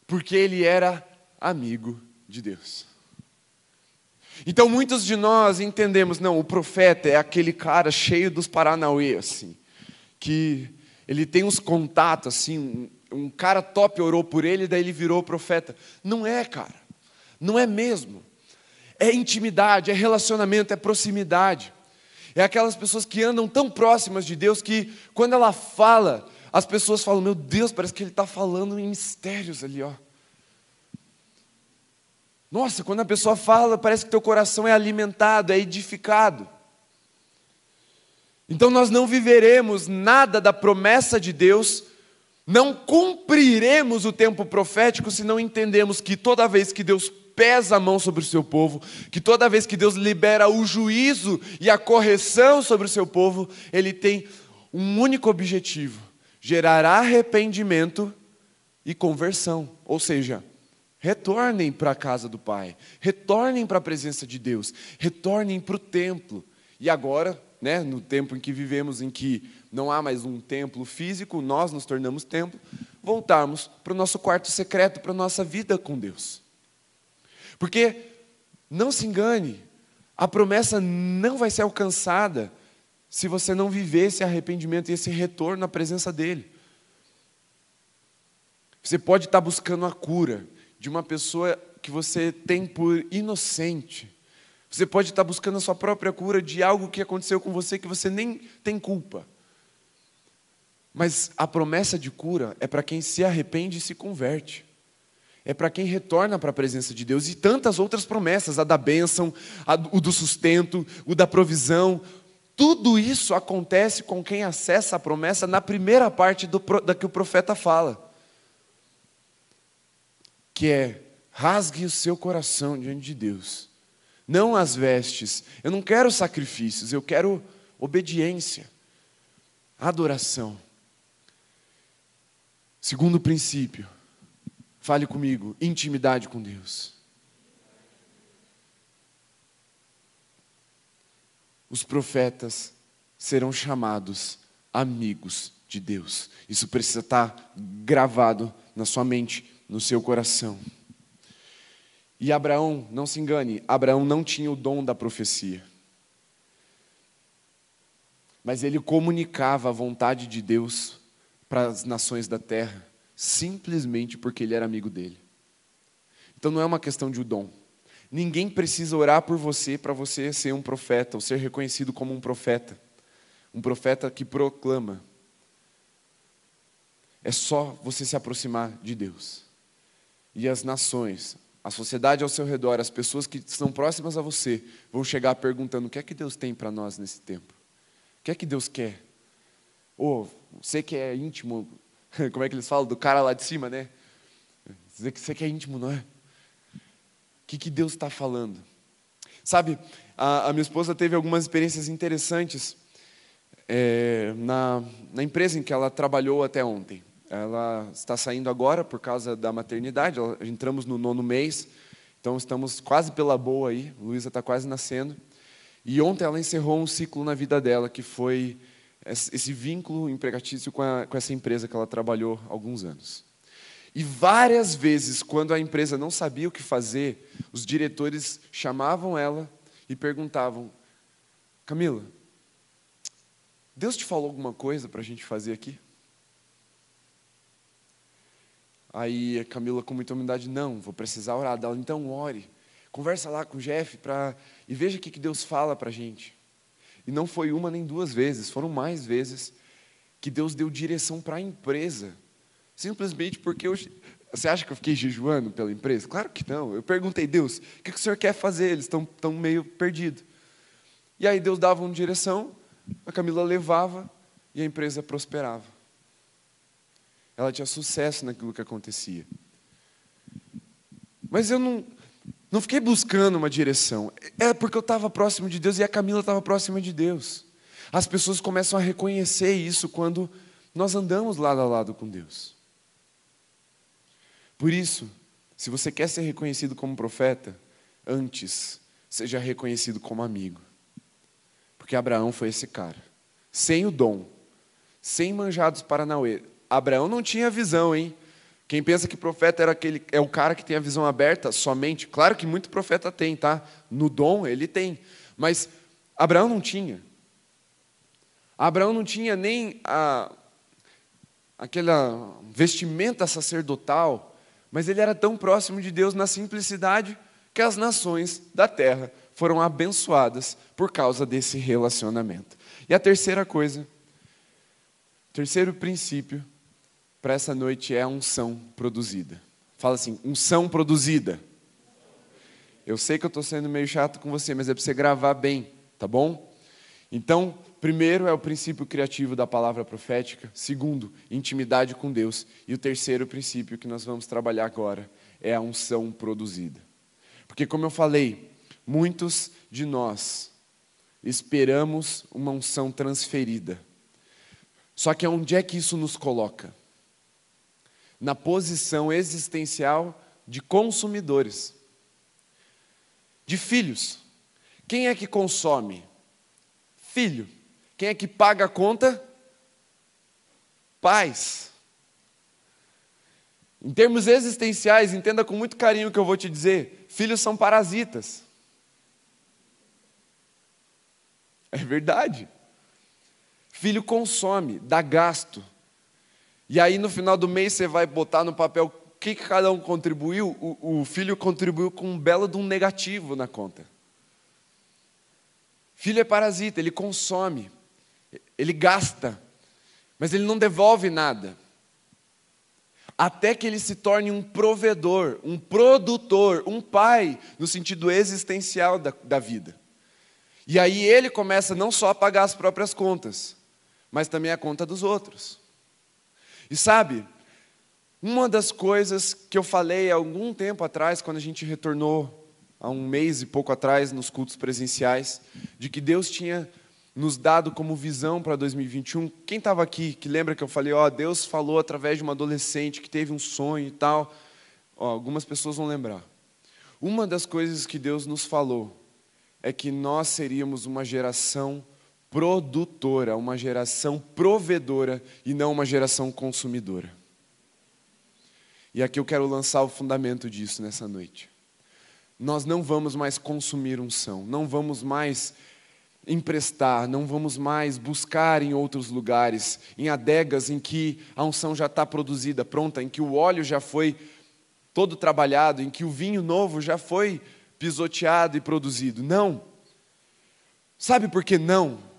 porque ele era amigo de Deus. Então muitos de nós entendemos, não, o profeta é aquele cara cheio dos paranauê, assim, que ele tem uns contatos, assim, um, um cara top orou por ele, daí ele virou profeta. Não é, cara, não é mesmo é intimidade, é relacionamento, é proximidade. É aquelas pessoas que andam tão próximas de Deus que, quando ela fala, as pessoas falam: Meu Deus, parece que ele está falando em mistérios ali, ó. Nossa, quando a pessoa fala, parece que teu coração é alimentado, é edificado. Então nós não viveremos nada da promessa de Deus, não cumpriremos o tempo profético se não entendemos que toda vez que Deus pesa a mão sobre o seu povo, que toda vez que Deus libera o juízo e a correção sobre o seu povo, ele tem um único objetivo: gerar arrependimento e conversão. Ou seja, retornem para a casa do Pai, retornem para a presença de Deus, retornem para o templo. E agora, né, no tempo em que vivemos, em que não há mais um templo físico, nós nos tornamos templo, voltarmos para o nosso quarto secreto, para a nossa vida com Deus. Porque, não se engane, a promessa não vai ser alcançada se você não viver esse arrependimento e esse retorno na presença dEle. Você pode estar buscando a cura de uma pessoa que você tem por inocente. Você pode estar buscando a sua própria cura de algo que aconteceu com você que você nem tem culpa. Mas a promessa de cura é para quem se arrepende e se converte é para quem retorna para a presença de Deus e tantas outras promessas, a da bênção, a, o do sustento, o da provisão. Tudo isso acontece com quem acessa a promessa na primeira parte do, da que o profeta fala, que é rasgue o seu coração diante de Deus, não as vestes. Eu não quero sacrifícios, eu quero obediência, adoração. Segundo princípio, Fale comigo, intimidade com Deus. Os profetas serão chamados amigos de Deus. Isso precisa estar gravado na sua mente, no seu coração. E Abraão, não se engane, Abraão não tinha o dom da profecia. Mas ele comunicava a vontade de Deus para as nações da terra simplesmente porque ele era amigo dele. Então não é uma questão de dom. Ninguém precisa orar por você para você ser um profeta ou ser reconhecido como um profeta. Um profeta que proclama. É só você se aproximar de Deus. E as nações, a sociedade ao seu redor, as pessoas que estão próximas a você, vão chegar perguntando: o que é que Deus tem para nós nesse tempo? O que é que Deus quer? Ou oh, você que é íntimo, como é que eles falam? Do cara lá de cima, né? Dizer que você é íntimo, não é? O que, que Deus está falando? Sabe, a, a, minha esposa teve algumas experiências interessantes é, na, na empresa em que ela trabalhou até ontem. Ela está saindo agora por causa da maternidade, ela, entramos no nono mês, então estamos quase pela boa aí, Luísa está quase nascendo. E ontem ela encerrou um ciclo na vida dela, que foi esse vínculo empregatício com, a, com essa empresa que ela trabalhou há alguns anos. E várias vezes, quando a empresa não sabia o que fazer, os diretores chamavam ela e perguntavam: Camila, Deus te falou alguma coisa para a gente fazer aqui? Aí a Camila, com muita humildade, não, vou precisar orar dela. Então, ore. Conversa lá com o Jeff pra, e veja o que Deus fala para a gente. E não foi uma nem duas vezes, foram mais vezes que Deus deu direção para a empresa. Simplesmente porque eu. Você acha que eu fiquei jejuando pela empresa? Claro que não. Eu perguntei, Deus, o que o senhor quer fazer? Eles estão, estão meio perdidos. E aí Deus dava uma direção, a Camila levava e a empresa prosperava. Ela tinha sucesso naquilo que acontecia. Mas eu não, não fiquei buscando uma direção. É porque eu estava próximo de Deus e a Camila estava próxima de Deus. As pessoas começam a reconhecer isso quando nós andamos lado a lado com Deus. Por isso, se você quer ser reconhecido como profeta, antes seja reconhecido como amigo. Porque Abraão foi esse cara. Sem o dom, sem manjados paranauê, Abraão não tinha visão, hein? Quem pensa que profeta era aquele, é o cara que tem a visão aberta somente, claro que muito profeta tem, tá? No dom ele tem, mas Abraão não tinha. Abraão não tinha nem a, aquela vestimenta sacerdotal, mas ele era tão próximo de Deus na simplicidade que as nações da terra foram abençoadas por causa desse relacionamento. E a terceira coisa, terceiro princípio para essa noite é a unção produzida. Fala assim, unção produzida. Eu sei que eu estou sendo meio chato com você, mas é para você gravar bem, tá bom? Então, primeiro é o princípio criativo da palavra profética. Segundo, intimidade com Deus. E o terceiro princípio que nós vamos trabalhar agora é a unção produzida. Porque, como eu falei, muitos de nós esperamos uma unção transferida. Só que onde é que isso nos coloca? Na posição existencial de consumidores, de filhos. Quem é que consome? Filho. Quem é que paga a conta? Pais. Em termos existenciais, entenda com muito carinho o que eu vou te dizer: filhos são parasitas. É verdade. Filho consome, dá gasto. E aí no final do mês você vai botar no papel o que, que cada um contribuiu. O, o filho contribuiu com um belo de um negativo na conta. Filho é parasita, ele consome, ele gasta, mas ele não devolve nada. Até que ele se torne um provedor, um produtor, um pai, no sentido existencial da, da vida. E aí ele começa não só a pagar as próprias contas, mas também a conta dos outros. E sabe, uma das coisas que eu falei há algum tempo atrás, quando a gente retornou, há um mês e pouco atrás, nos cultos presenciais, de que Deus tinha nos dado como visão para 2021. Quem estava aqui que lembra que eu falei, ó, Deus falou através de uma adolescente que teve um sonho e tal? Algumas pessoas vão lembrar. Uma das coisas que Deus nos falou é que nós seríamos uma geração produtora, uma geração provedora e não uma geração consumidora. E aqui eu quero lançar o fundamento disso nessa noite. Nós não vamos mais consumir unção, não vamos mais emprestar, não vamos mais buscar em outros lugares, em adegas em que a unção já está produzida, pronta, em que o óleo já foi todo trabalhado, em que o vinho novo já foi pisoteado e produzido. Não. Sabe por que não?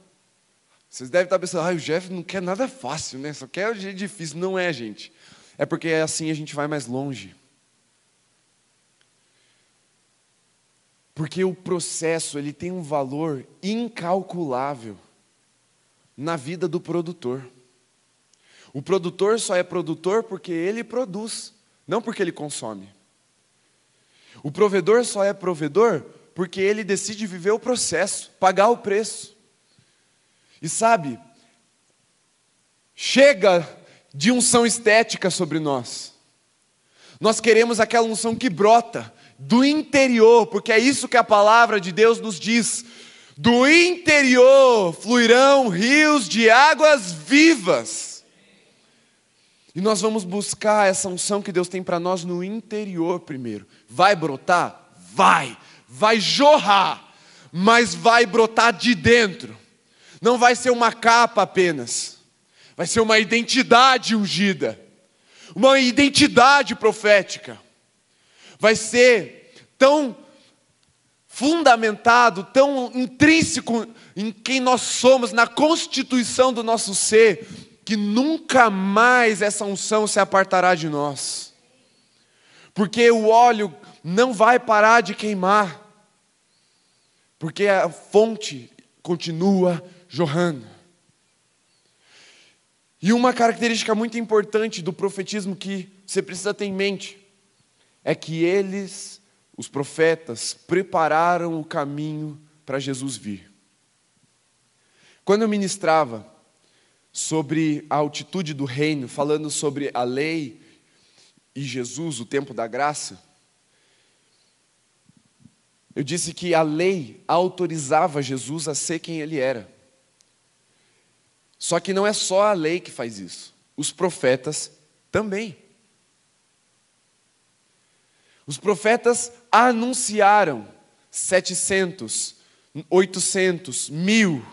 Vocês devem estar pensando, ah, o Jeff não quer nada fácil, né? Só quer o jeito difícil. Não é, gente. É porque assim a gente vai mais longe. Porque o processo ele tem um valor incalculável na vida do produtor. O produtor só é produtor porque ele produz, não porque ele consome. O provedor só é provedor porque ele decide viver o processo, pagar o preço. E sabe, chega de unção estética sobre nós. Nós queremos aquela unção que brota do interior, porque é isso que a palavra de Deus nos diz. Do interior fluirão rios de águas vivas. E nós vamos buscar essa unção que Deus tem para nós no interior primeiro. Vai brotar? Vai. Vai jorrar, mas vai brotar de dentro. Não vai ser uma capa apenas. Vai ser uma identidade ungida. Uma identidade profética. Vai ser tão fundamentado, tão intrínseco em quem nós somos, na constituição do nosso ser, que nunca mais essa unção se apartará de nós. Porque o óleo não vai parar de queimar, porque a fonte continua jorrando. E uma característica muito importante do profetismo que você precisa ter em mente é que eles os profetas prepararam o caminho para Jesus vir. Quando eu ministrava sobre a altitude do reino, falando sobre a lei e Jesus, o tempo da graça, eu disse que a lei autorizava Jesus a ser quem ele era. Só que não é só a lei que faz isso, os profetas também. Os profetas anunciaram 700, 800, mil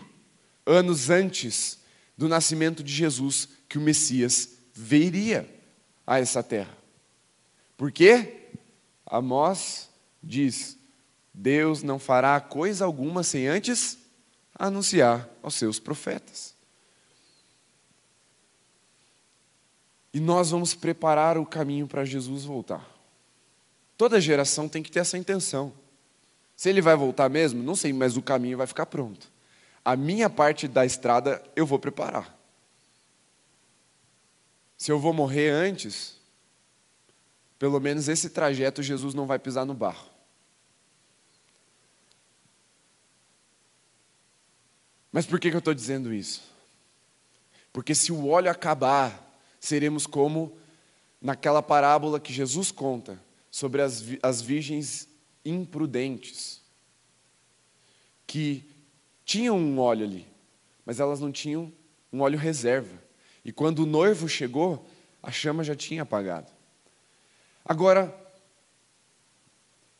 anos antes do nascimento de Jesus que o Messias viria a essa terra. Por quê? Amós diz: Deus não fará coisa alguma sem antes anunciar aos seus profetas. E nós vamos preparar o caminho para Jesus voltar. Toda geração tem que ter essa intenção. Se ele vai voltar mesmo, não sei, mas o caminho vai ficar pronto. A minha parte da estrada eu vou preparar. Se eu vou morrer antes, pelo menos esse trajeto Jesus não vai pisar no barro. Mas por que, eu estou dizendo isso? Porque se o óleo acabar, seremos como naquela parábola que Jesus conta, sobre as, as virgens imprudentes, que tinham um óleo ali, mas elas não tinham um óleo reserva. E quando o noivo chegou, a chama já tinha apagado. Agora,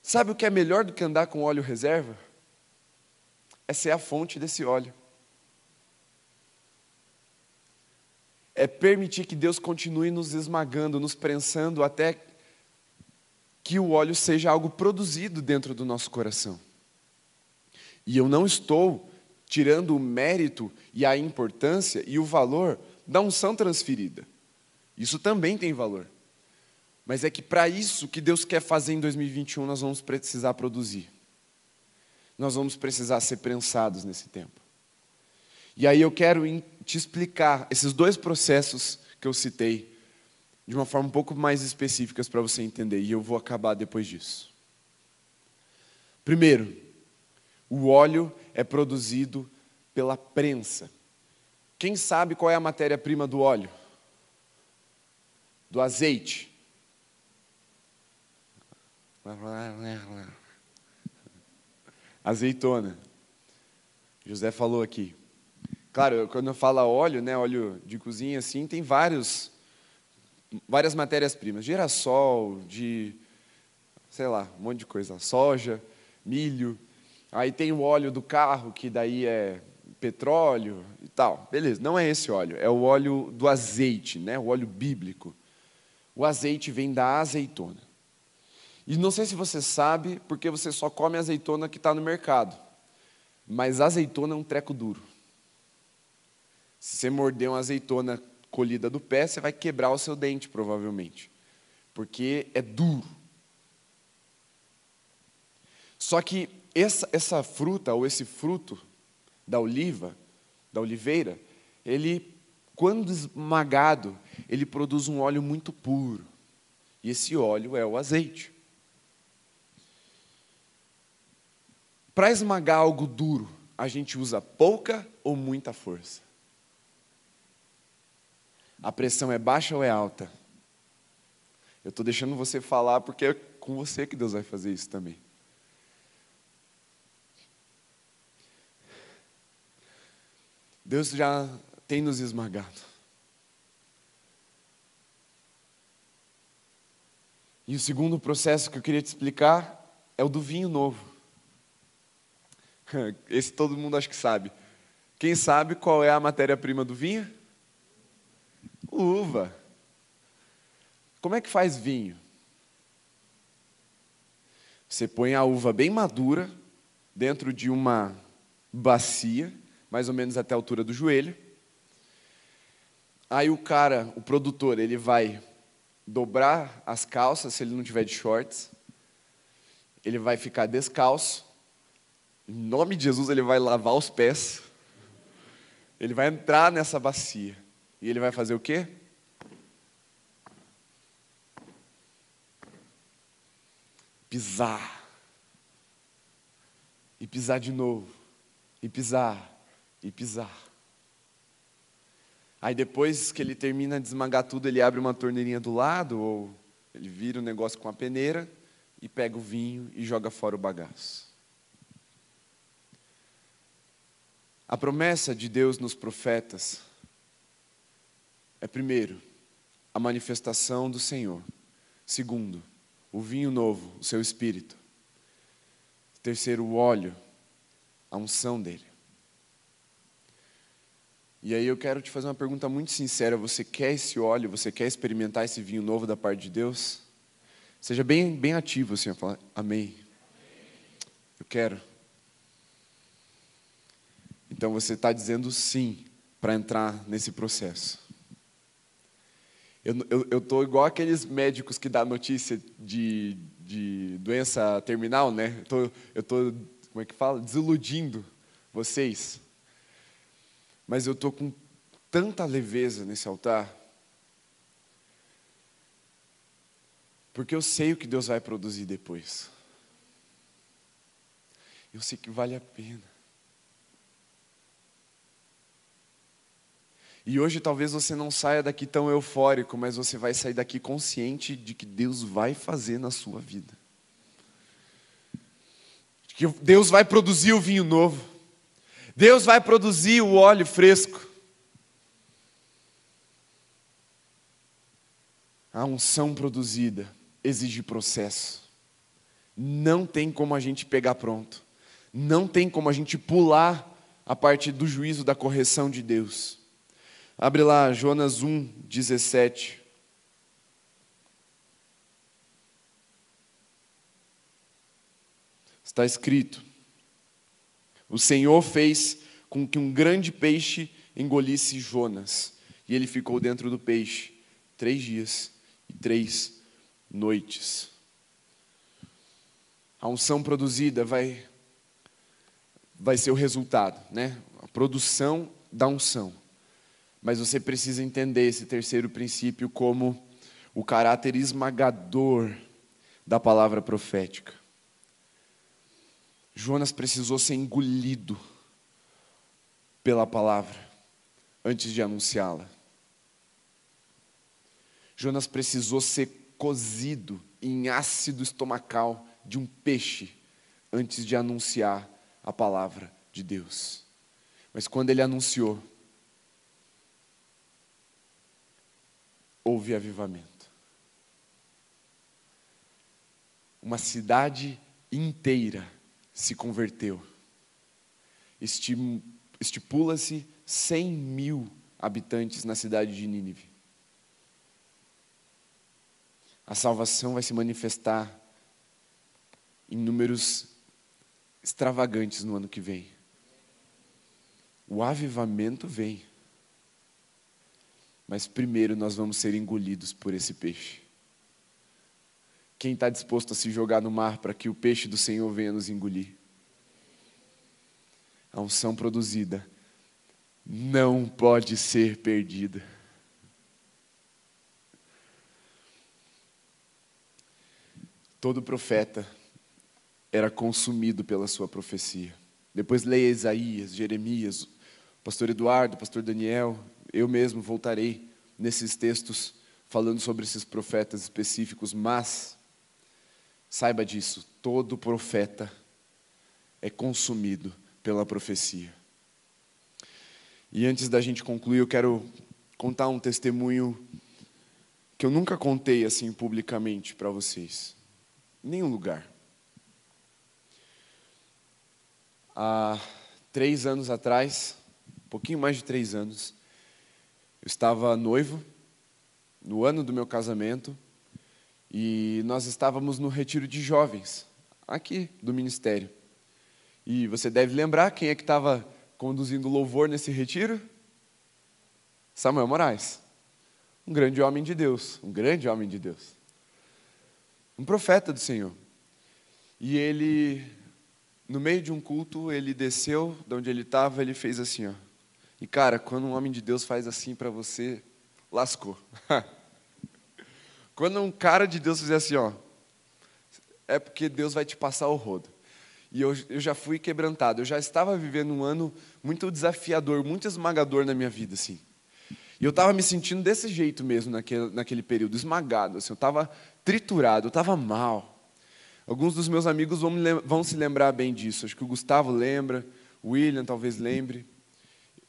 sabe o que é melhor do que andar com óleo reserva? É ser a fonte desse óleo. É permitir que Deus continue nos esmagando, nos prensando até que o óleo seja algo produzido dentro do nosso coração. E eu não estou tirando o mérito e a importância e o valor da unção transferida. Isso também tem valor. Mas é que para isso que Deus quer fazer em 2021, nós vamos precisar produzir. Nós vamos precisar ser prensados nesse tempo. E aí eu quero te explicar esses dois processos que eu citei de uma forma um pouco mais específica para você entender, e eu vou acabar depois disso. Primeiro, o óleo é produzido pela prensa. Quem sabe qual é a matéria-prima do óleo? Do azeite. Azeitona. José falou aqui. Claro, quando eu falo óleo, né, óleo de cozinha assim, tem vários várias matérias-primas, girassol, de, sei lá, um monte de coisa, soja, milho. Aí tem o óleo do carro, que daí é petróleo e tal. Beleza, não é esse óleo, é o óleo do azeite, né? o óleo bíblico. O azeite vem da azeitona. E não sei se você sabe, porque você só come azeitona que está no mercado. Mas azeitona é um treco duro. Se você morder uma azeitona colhida do pé, você vai quebrar o seu dente, provavelmente, porque é duro. Só que essa, essa fruta, ou esse fruto da oliva, da oliveira, ele, quando esmagado, ele produz um óleo muito puro. E esse óleo é o azeite. Para esmagar algo duro, a gente usa pouca ou muita força? A pressão é baixa ou é alta? Eu estou deixando você falar porque é com você que Deus vai fazer isso também. Deus já tem nos esmagado. E o segundo processo que eu queria te explicar é o do vinho novo. Esse todo mundo acho que sabe. Quem sabe qual é a matéria-prima do vinho? Uva. Como é que faz vinho? Você põe a uva bem madura dentro de uma bacia, mais ou menos até a altura do joelho. Aí o cara, o produtor, ele vai dobrar as calças se ele não tiver de shorts. Ele vai ficar descalço. Em nome de Jesus, ele vai lavar os pés. Ele vai entrar nessa bacia. E ele vai fazer o quê? Pisar. E pisar de novo. E pisar. E pisar. Aí depois que ele termina de esmagar tudo, ele abre uma torneirinha do lado, ou ele vira o um negócio com a peneira e pega o vinho e joga fora o bagaço. A promessa de Deus nos profetas é, primeiro, a manifestação do Senhor. Segundo, o vinho novo, o seu espírito. Terceiro, o óleo, a unção dele. E aí eu quero te fazer uma pergunta muito sincera: você quer esse óleo? Você quer experimentar esse vinho novo da parte de Deus? Seja bem, bem ativo assim, falar amém. Eu quero. Então você está dizendo sim para entrar nesse processo. Eu estou igual aqueles médicos que dá notícia de, de doença terminal, né? Eu estou, como é que fala? Desiludindo vocês. Mas eu estou com tanta leveza nesse altar, porque eu sei o que Deus vai produzir depois. Eu sei que vale a pena. E hoje talvez você não saia daqui tão eufórico, mas você vai sair daqui consciente de que Deus vai fazer na sua vida. Que Deus vai produzir o vinho novo. Deus vai produzir o óleo fresco. A unção produzida exige processo. Não tem como a gente pegar pronto. Não tem como a gente pular a parte do juízo da correção de Deus. Abre lá Jonas 1, 17. Está escrito: o Senhor fez com que um grande peixe engolisse Jonas, e ele ficou dentro do peixe três dias e três noites. A unção produzida vai, vai ser o resultado, né? A produção da unção. Mas você precisa entender esse terceiro princípio como o caráter esmagador da palavra profética. Jonas precisou ser engolido pela palavra antes de anunciá-la. Jonas precisou ser cozido em ácido estomacal de um peixe antes de anunciar a palavra de Deus. Mas quando ele anunciou, houve avivamento. Uma cidade inteira se converteu. Estipula-se 100 mil habitantes na cidade de Nínive. A salvação vai se manifestar em números extravagantes no ano que vem. O avivamento vem. Mas primeiro nós vamos ser engolidos por esse peixe. Quem está disposto a se jogar no mar para que o peixe do Senhor venha nos engolir? A unção produzida não pode ser perdida. Todo profeta era consumido pela sua profecia. Depois leia Isaías, Jeremias, pastor Eduardo, pastor Daniel, eu mesmo voltarei nesses textos falando sobre esses profetas específicos, mas saiba disso, todo profeta é consumido pela profecia. E antes da gente concluir, eu quero contar um testemunho que eu nunca contei assim publicamente para vocês, em nenhum lugar. Há três anos atrás, um pouquinho mais de três anos, eu estava noivo, no ano do meu casamento, e nós estávamos no retiro de jovens, aqui do ministério. E você deve lembrar quem é que estava conduzindo louvor nesse retiro? Samuel Moraes. Um grande homem de Deus, um grande homem de Deus. Um profeta do Senhor. E ele, no meio de um culto, ele desceu de onde ele estava, ele fez assim, ó. E cara, quando um homem de Deus faz assim para você, lascou. quando um cara de Deus fizer assim, ó, é porque Deus vai te passar o rodo. E eu, eu já fui quebrantado. Eu já estava vivendo um ano muito desafiador, muito esmagador na minha vida, assim. E eu estava me sentindo desse jeito mesmo naquele, naquele período, esmagado. Assim, eu estava triturado, eu estava mal. Alguns dos meus amigos vão, vão se lembrar bem disso. Acho que o Gustavo lembra, o William talvez lembre.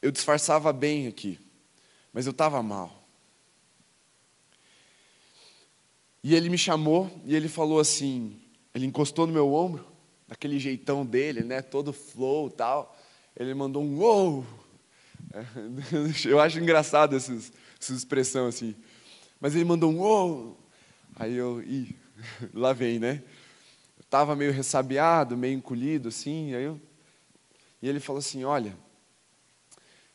Eu disfarçava bem aqui, mas eu estava mal. E ele me chamou e ele falou assim, ele encostou no meu ombro daquele jeitão dele, né, todo flow tal. Ele mandou um uou. Eu acho engraçado essa, essa expressão assim. Mas ele mandou um uou. Aí eu, ih, lá vem, né? Eu estava meio ressabiado, meio encolhido assim. Aí eu, e ele falou assim: Olha,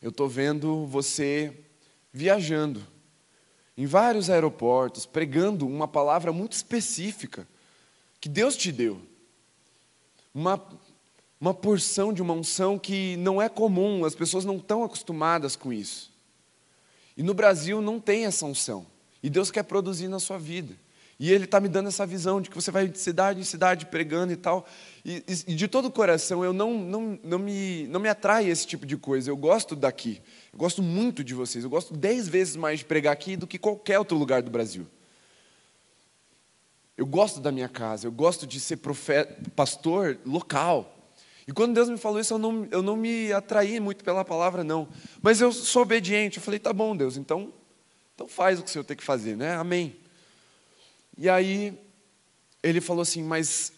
eu estou vendo você viajando em vários aeroportos, pregando uma palavra muito específica que Deus te deu uma, uma porção de uma unção que não é comum, as pessoas não estão acostumadas com isso. E no Brasil não tem essa unção. E Deus quer produzir na sua vida. E Ele está me dando essa visão de que você vai de cidade em cidade pregando e tal. E, e, de todo o coração, eu não, não, não, me, não me atrai esse tipo de coisa. Eu gosto daqui. Eu gosto muito de vocês. Eu gosto dez vezes mais de pregar aqui do que qualquer outro lugar do Brasil. Eu gosto da minha casa, eu gosto de ser profeta, pastor local. E quando Deus me falou isso, eu não, eu não me atraí muito pela palavra, não. Mas eu sou obediente. Eu falei, tá bom, Deus, então, então faz o que o Senhor tem que fazer, né? Amém. E aí, ele falou assim, mas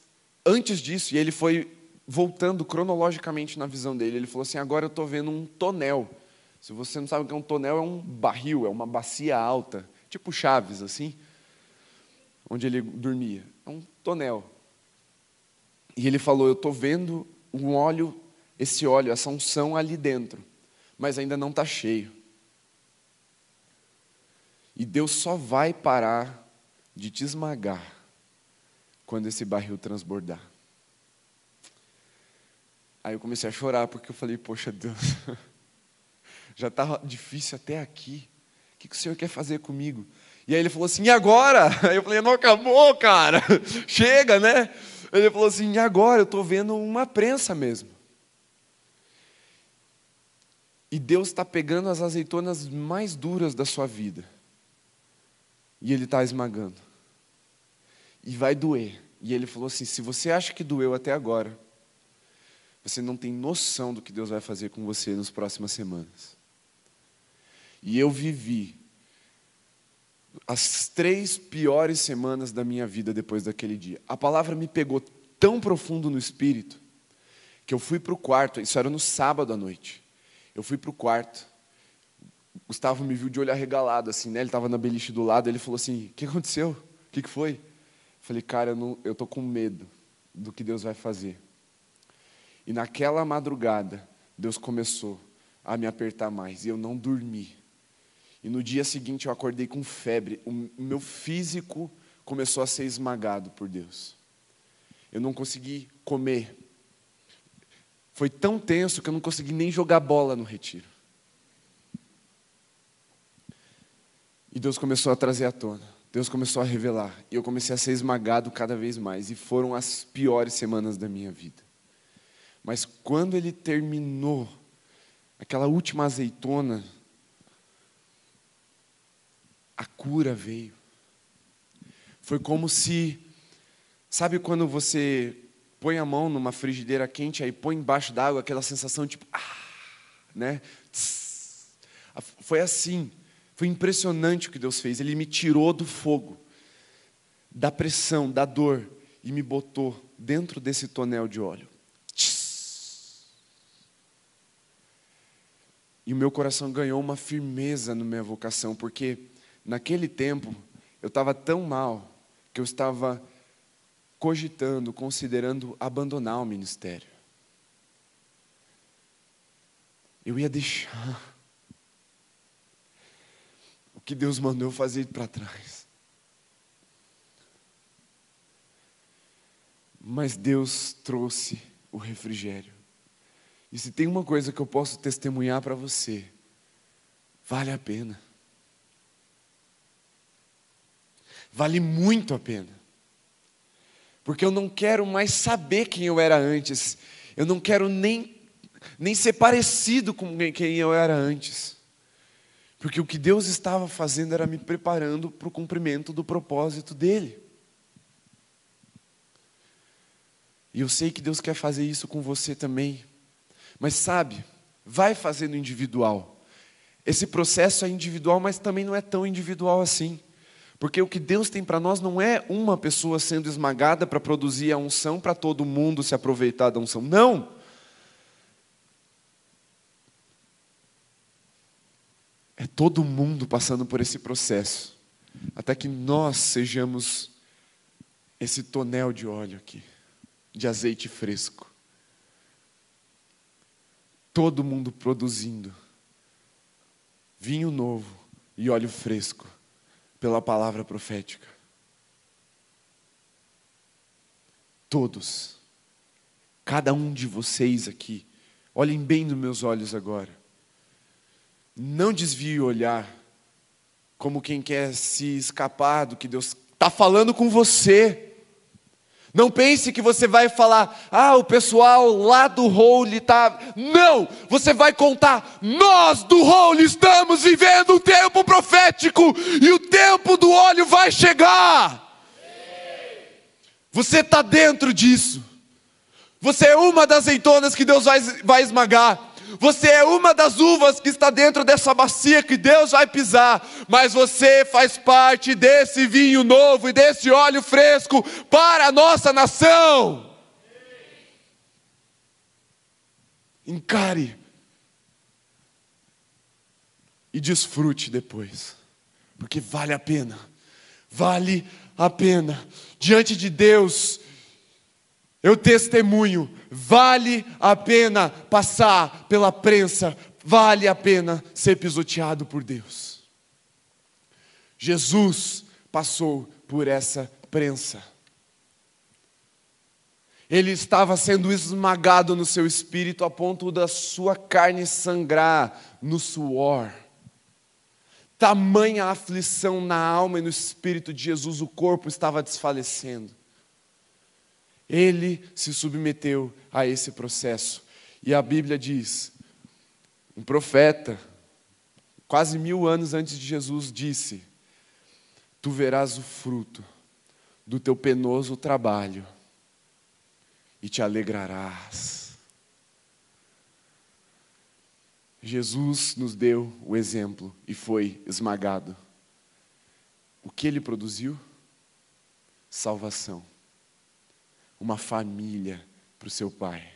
antes disso, e ele foi voltando cronologicamente na visão dele, ele falou assim: agora eu estou vendo um tonel. Se você não sabe o que é um tonel, é um barril, é uma bacia alta, tipo Chaves, assim onde ele dormia. É um tonel. E ele falou: Eu estou vendo um óleo, esse óleo, essa unção ali dentro, mas ainda não está cheio. E Deus só vai parar de te esmagar quando esse barril transbordar. Aí eu comecei a chorar porque eu falei: Poxa Deus, já estava difícil até aqui. O que o Senhor quer fazer comigo? E aí ele falou assim: e agora? Aí eu falei: não acabou, cara, chega, né? Ele falou assim: e agora? Eu estou vendo uma prensa mesmo. E Deus está pegando as azeitonas mais duras da sua vida. E Ele está esmagando. E vai doer. E ele falou assim: se você acha que doeu até agora, você não tem noção do que Deus vai fazer com você nas próximas semanas. E eu vivi as três piores semanas da minha vida depois daquele dia. A palavra me pegou tão profundo no espírito que eu fui para o quarto, isso era no sábado à noite. Eu fui para o quarto. Gustavo me viu de olho arregalado, assim, né? Ele estava na beliche do lado, ele falou assim: O que aconteceu? O que, que foi? Eu falei, cara, eu estou com medo do que Deus vai fazer. E naquela madrugada, Deus começou a me apertar mais, e eu não dormi. E no dia seguinte eu acordei com febre. O meu físico começou a ser esmagado por Deus. Eu não consegui comer. Foi tão tenso que eu não consegui nem jogar bola no retiro. E Deus começou a trazer à tona. Deus começou a revelar. E eu comecei a ser esmagado cada vez mais. E foram as piores semanas da minha vida. Mas quando ele terminou, aquela última azeitona, a cura veio. Foi como se, sabe quando você põe a mão numa frigideira quente, aí põe embaixo d'água, aquela sensação tipo, ah, né? Foi assim. Foi impressionante o que Deus fez. Ele me tirou do fogo, da pressão, da dor, e me botou dentro desse tonel de óleo. E o meu coração ganhou uma firmeza na minha vocação, porque naquele tempo eu estava tão mal que eu estava cogitando, considerando abandonar o ministério. Eu ia deixar que Deus mandou fazer para trás. Mas Deus trouxe o refrigério. E se tem uma coisa que eu posso testemunhar para você, vale a pena. Vale muito a pena. Porque eu não quero mais saber quem eu era antes. Eu não quero nem, nem ser parecido com quem eu era antes. Porque o que Deus estava fazendo era me preparando para o cumprimento do propósito dEle. E eu sei que Deus quer fazer isso com você também. Mas sabe, vai fazendo individual. Esse processo é individual, mas também não é tão individual assim. Porque o que Deus tem para nós não é uma pessoa sendo esmagada para produzir a unção para todo mundo se aproveitar da unção. Não! É todo mundo passando por esse processo, até que nós sejamos esse tonel de óleo aqui, de azeite fresco todo mundo produzindo vinho novo e óleo fresco pela palavra profética. Todos, cada um de vocês aqui, olhem bem nos meus olhos agora. Não desvie o olhar como quem quer se escapar do que Deus está falando com você. Não pense que você vai falar, ah, o pessoal lá do Holy está. Não! Você vai contar, nós do Holy estamos vivendo um tempo profético e o tempo do óleo vai chegar. Você está dentro disso. Você é uma das azeitonas que Deus vai, vai esmagar. Você é uma das uvas que está dentro dessa bacia que Deus vai pisar, mas você faz parte desse vinho novo e desse óleo fresco para a nossa nação. Encare e desfrute depois, porque vale a pena, vale a pena. Diante de Deus, eu testemunho, vale a pena passar pela prensa, vale a pena ser pisoteado por Deus. Jesus passou por essa prensa. Ele estava sendo esmagado no seu espírito a ponto da sua carne sangrar no suor. Tamanha aflição na alma e no espírito de Jesus, o corpo estava desfalecendo. Ele se submeteu a esse processo. E a Bíblia diz: um profeta, quase mil anos antes de Jesus, disse: Tu verás o fruto do teu penoso trabalho e te alegrarás. Jesus nos deu o exemplo e foi esmagado. O que ele produziu? Salvação uma família para o seu pai.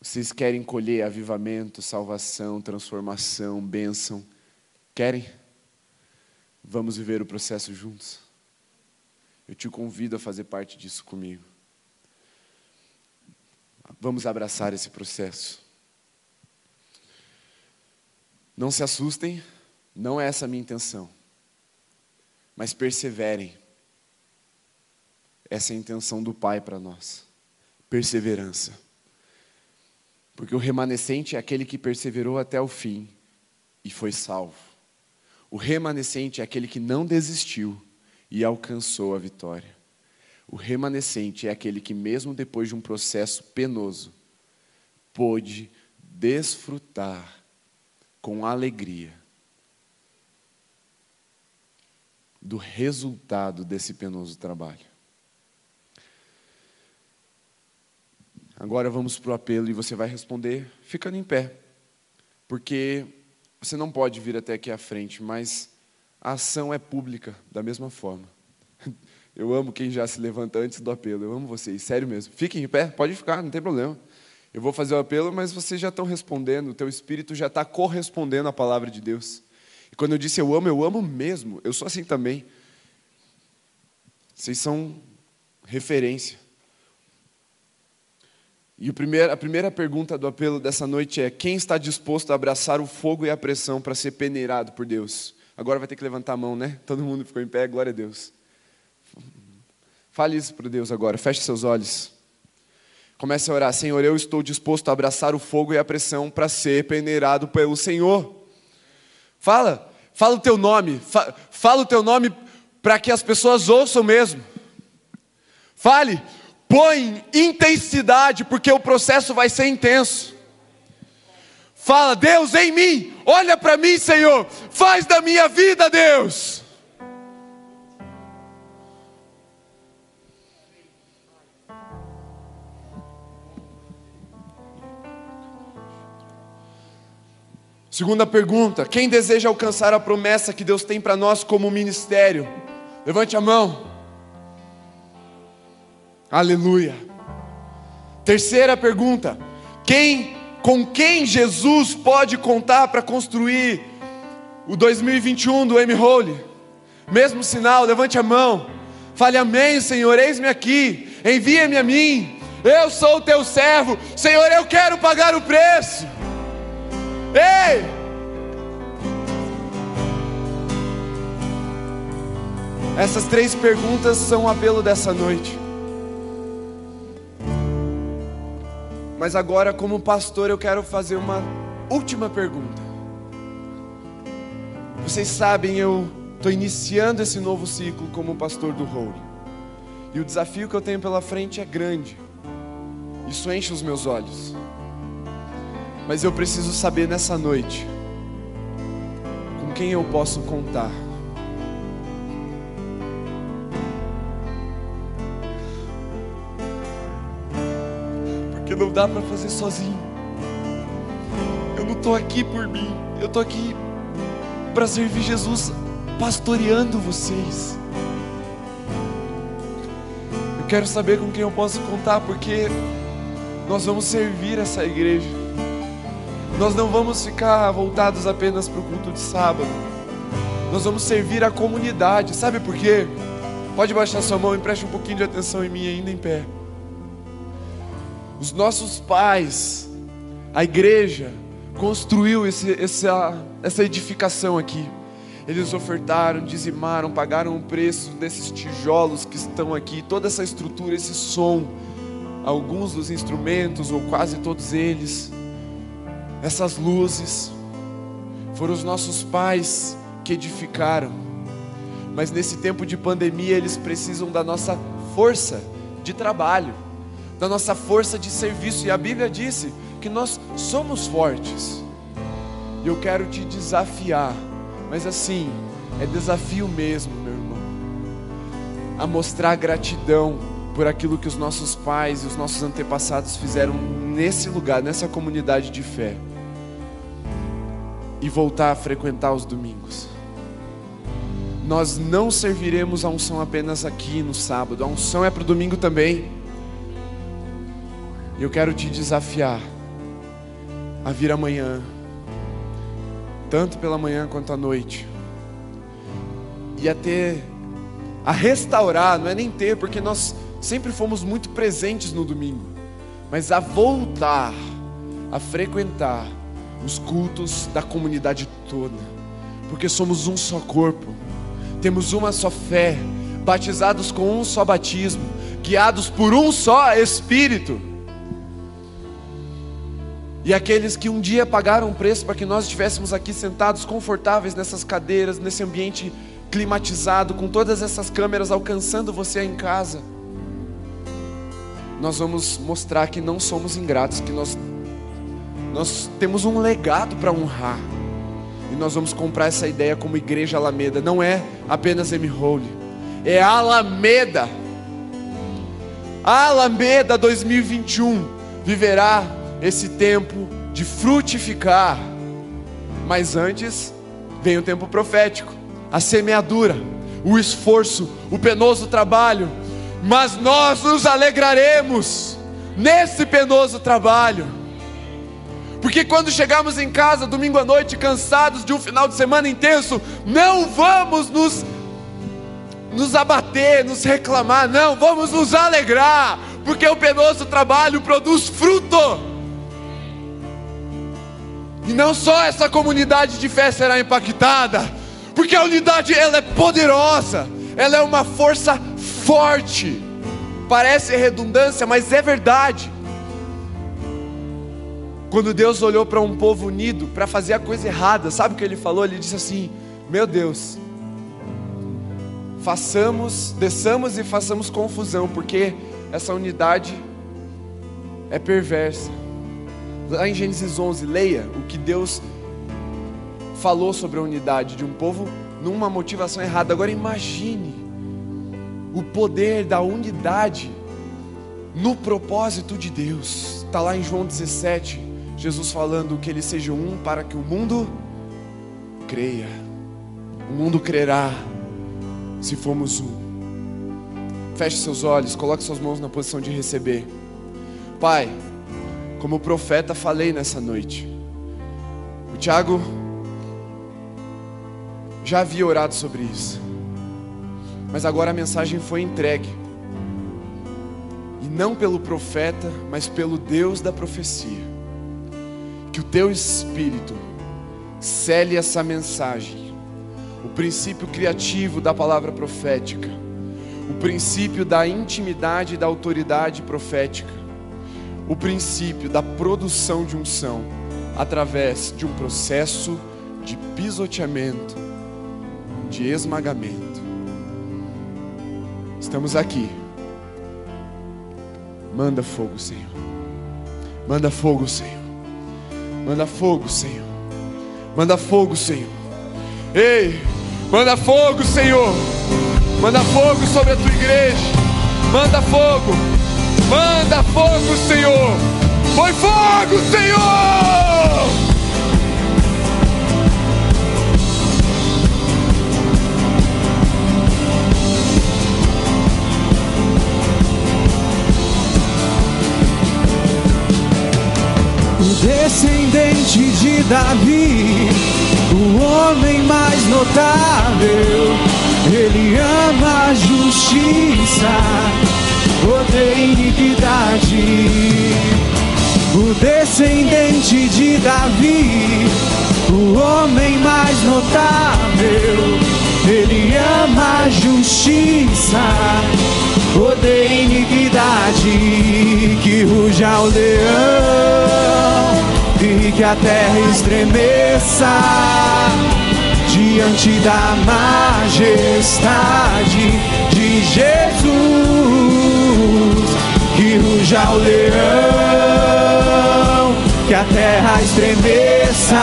Vocês querem colher avivamento, salvação, transformação, bênção? Querem? Vamos viver o processo juntos? Eu te convido a fazer parte disso comigo. Vamos abraçar esse processo. Não se assustem, não é essa a minha intenção. mas perseverem. Essa é a intenção do Pai para nós. Perseverança. Porque o remanescente é aquele que perseverou até o fim e foi salvo. O remanescente é aquele que não desistiu e alcançou a vitória. O remanescente é aquele que, mesmo depois de um processo penoso, pôde desfrutar com alegria do resultado desse penoso trabalho. Agora vamos para o apelo e você vai responder ficando em pé, porque você não pode vir até aqui à frente, mas a ação é pública da mesma forma. Eu amo quem já se levanta antes do apelo, eu amo vocês, sério mesmo. Fiquem em pé, pode ficar, não tem problema. Eu vou fazer o apelo, mas vocês já estão respondendo, o teu espírito já está correspondendo à palavra de Deus. E quando eu disse eu amo, eu amo mesmo, eu sou assim também. Vocês são referência. E a primeira pergunta do apelo dessa noite é: quem está disposto a abraçar o fogo e a pressão para ser peneirado por Deus? Agora vai ter que levantar a mão, né? Todo mundo ficou em pé, glória a Deus. Fale isso para Deus agora, feche seus olhos. Comece a orar: Senhor, eu estou disposto a abraçar o fogo e a pressão para ser peneirado pelo Senhor. Fala, fala o teu nome, fala o teu nome para que as pessoas ouçam mesmo. Fale, Põe intensidade, porque o processo vai ser intenso. Fala, Deus em mim, olha para mim, Senhor, faz da minha vida, Deus. Segunda pergunta: quem deseja alcançar a promessa que Deus tem para nós como ministério? Levante a mão. Aleluia. Terceira pergunta: quem com quem Jesus pode contar para construir o 2021 do M Holy? Mesmo sinal, levante a mão. Fale amém, Senhor, eis-me aqui. Envia-me a mim. Eu sou o teu servo. Senhor, eu quero pagar o preço. Ei! Essas três perguntas são o apelo dessa noite. Mas agora, como pastor, eu quero fazer uma última pergunta. Vocês sabem, eu estou iniciando esse novo ciclo como pastor do Holy. E o desafio que eu tenho pela frente é grande. Isso enche os meus olhos. Mas eu preciso saber nessa noite com quem eu posso contar. Não dá para fazer sozinho. Eu não estou aqui por mim, eu estou aqui para servir Jesus pastoreando vocês. Eu quero saber com quem eu posso contar, porque nós vamos servir essa igreja. Nós não vamos ficar voltados apenas para o culto de sábado. Nós vamos servir a comunidade. Sabe por quê? Pode baixar sua mão e preste um pouquinho de atenção em mim ainda em pé. Os nossos pais, a igreja, construiu esse, essa, essa edificação aqui. Eles ofertaram, dizimaram, pagaram o preço desses tijolos que estão aqui, toda essa estrutura, esse som, alguns dos instrumentos, ou quase todos eles, essas luzes, foram os nossos pais que edificaram. Mas nesse tempo de pandemia, eles precisam da nossa força de trabalho da nossa força de serviço. E a Bíblia disse que nós somos fortes. E eu quero te desafiar, mas assim, é desafio mesmo, meu irmão, a mostrar gratidão por aquilo que os nossos pais e os nossos antepassados fizeram nesse lugar, nessa comunidade de fé. E voltar a frequentar os domingos. Nós não serviremos a unção apenas aqui no sábado, a unção é para o domingo também. E eu quero te desafiar a vir amanhã, tanto pela manhã quanto à noite, e a ter, a restaurar, não é nem ter, porque nós sempre fomos muito presentes no domingo, mas a voltar a frequentar os cultos da comunidade toda, porque somos um só corpo, temos uma só fé, batizados com um só batismo, guiados por um só Espírito. E aqueles que um dia pagaram o preço para que nós estivéssemos aqui sentados confortáveis nessas cadeiras, nesse ambiente climatizado, com todas essas câmeras alcançando você em casa, nós vamos mostrar que não somos ingratos, que nós, nós temos um legado para honrar. E nós vamos comprar essa ideia como Igreja Alameda. Não é apenas M. Holy, é Alameda. Alameda 2021 viverá esse tempo de frutificar. Mas antes vem o tempo profético, a semeadura, o esforço, o penoso trabalho. Mas nós nos alegraremos nesse penoso trabalho. Porque quando chegarmos em casa domingo à noite, cansados de um final de semana intenso, não vamos nos, nos abater, nos reclamar, não, vamos nos alegrar, porque o penoso trabalho produz fruto. E não só essa comunidade de fé será impactada, porque a unidade ela é poderosa, ela é uma força forte. Parece redundância, mas é verdade. Quando Deus olhou para um povo unido para fazer a coisa errada, sabe o que ele falou? Ele disse assim: Meu Deus, façamos, desçamos e façamos confusão, porque essa unidade é perversa. Lá em Gênesis 11, leia o que Deus falou sobre a unidade de um povo numa motivação errada. Agora imagine o poder da unidade no propósito de Deus. Está lá em João 17, Jesus falando que eles sejam um para que o mundo creia. O mundo crerá se formos um. Feche seus olhos, coloque suas mãos na posição de receber. Pai, como profeta falei nessa noite. O Tiago já havia orado sobre isso. Mas agora a mensagem foi entregue. E não pelo profeta, mas pelo Deus da profecia. Que o teu espírito cele essa mensagem. O princípio criativo da palavra profética. O princípio da intimidade e da autoridade profética o princípio da produção de unção através de um processo de pisoteamento, de esmagamento. Estamos aqui. Manda fogo, Senhor. Manda fogo, Senhor. Manda fogo, Senhor. Manda fogo, Senhor. Ei, manda fogo, Senhor. Manda fogo sobre a tua igreja. Manda fogo. Manda fogo, Senhor. Foi fogo, Senhor. O descendente de Davi, o homem mais notável, ele ama a justiça odeia iniquidade. O descendente de Davi, o homem mais notável, ele ama a justiça, odeia iniquidade, que ruja o leão e que a terra estremeça diante da majestade de Jesus que ruja o leão, que a terra estremeça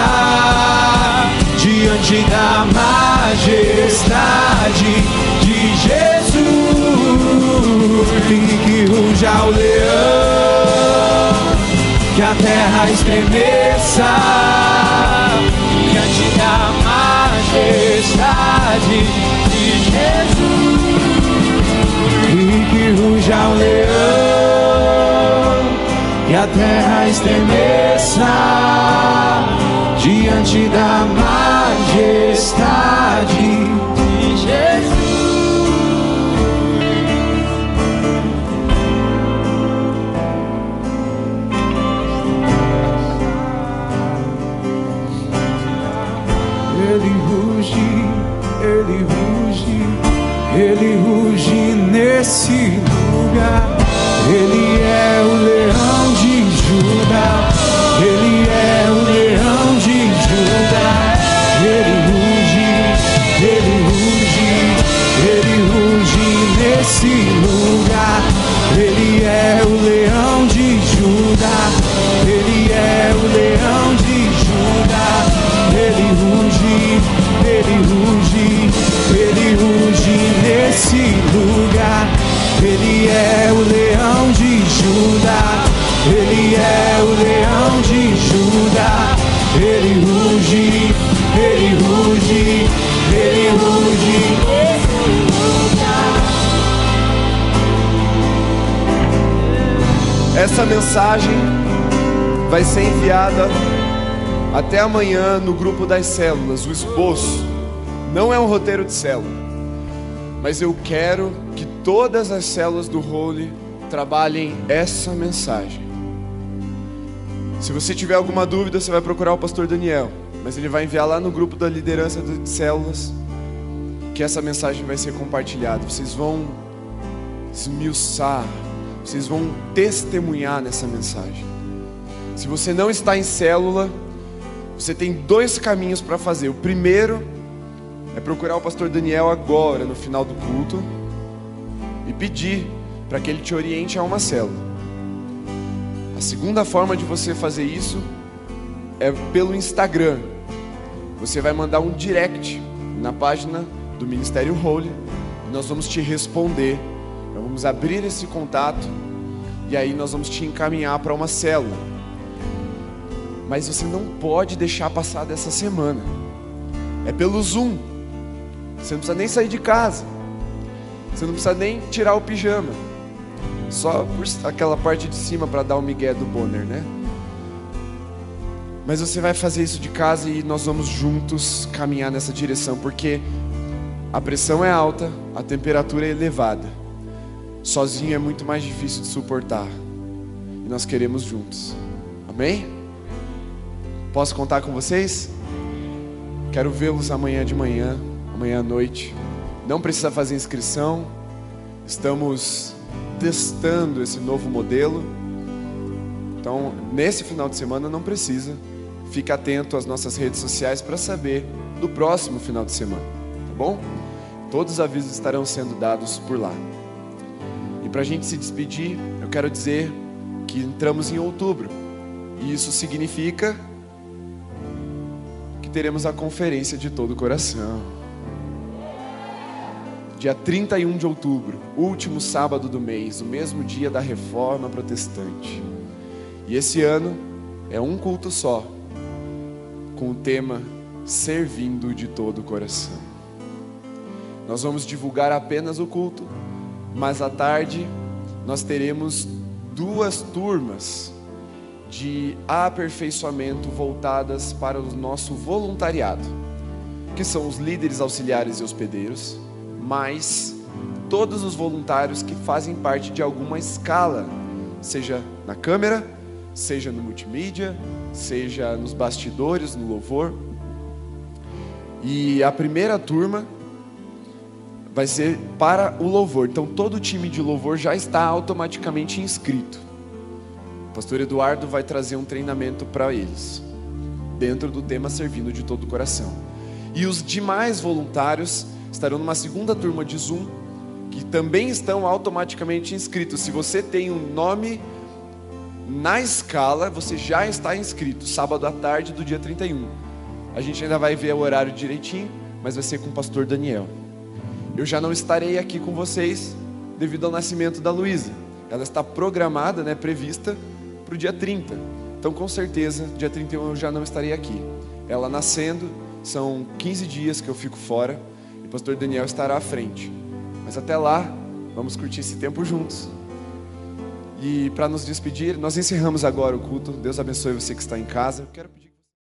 diante da majestade de Jesus. E que ruja o leão, que a terra estremeça diante da majestade de Jesus. E que ruja o leão a terra estremeça diante da majestade amanhã no grupo das células, o esboço. Não é um roteiro de célula, mas eu quero que todas as células do Holy trabalhem essa mensagem. Se você tiver alguma dúvida, você vai procurar o pastor Daniel, mas ele vai enviar lá no grupo da liderança de células que essa mensagem vai ser compartilhada. Vocês vão esmiuçar, vocês vão testemunhar nessa mensagem. Se você não está em célula, você tem dois caminhos para fazer. O primeiro é procurar o pastor Daniel agora, no final do culto, e pedir para que ele te oriente a uma célula. A segunda forma de você fazer isso é pelo Instagram. Você vai mandar um direct na página do Ministério Holy e nós vamos te responder. Nós vamos abrir esse contato e aí nós vamos te encaminhar para uma célula. Mas você não pode deixar passar dessa semana. É pelo Zoom. Você não precisa nem sair de casa. Você não precisa nem tirar o pijama. Só por aquela parte de cima para dar o migué do Bonner, né? Mas você vai fazer isso de casa e nós vamos juntos caminhar nessa direção, porque a pressão é alta, a temperatura é elevada. Sozinho é muito mais difícil de suportar. E nós queremos juntos. Amém? Posso contar com vocês? Quero vê-los amanhã de manhã, amanhã à noite. Não precisa fazer inscrição. Estamos testando esse novo modelo. Então, nesse final de semana não precisa. Fique atento às nossas redes sociais para saber do próximo final de semana, tá bom? Todos os avisos estarão sendo dados por lá. E para a gente se despedir, eu quero dizer que entramos em outubro. E isso significa teremos a conferência de todo o coração. Dia 31 de outubro, último sábado do mês, o mesmo dia da reforma protestante. E esse ano é um culto só, com o tema Servindo de todo o coração. Nós vamos divulgar apenas o culto, mas à tarde nós teremos duas turmas de aperfeiçoamento voltadas para o nosso voluntariado, que são os líderes auxiliares e hospedeiros, mais todos os voluntários que fazem parte de alguma escala, seja na câmera, seja no multimídia, seja nos bastidores, no louvor. E a primeira turma vai ser para o louvor. Então todo o time de louvor já está automaticamente inscrito. O pastor Eduardo vai trazer um treinamento para eles, dentro do tema servindo de todo o coração. E os demais voluntários estarão numa segunda turma de Zoom, que também estão automaticamente inscritos. Se você tem um nome na escala, você já está inscrito, sábado à tarde do dia 31. A gente ainda vai ver o horário direitinho, mas vai ser com o pastor Daniel. Eu já não estarei aqui com vocês devido ao nascimento da Luísa. Ela está programada, né, prevista para o dia 30. Então, com certeza, dia 31 eu já não estarei aqui. Ela nascendo, são 15 dias que eu fico fora e o pastor Daniel estará à frente. Mas até lá, vamos curtir esse tempo juntos. E para nos despedir, nós encerramos agora o culto. Deus abençoe você que está em casa.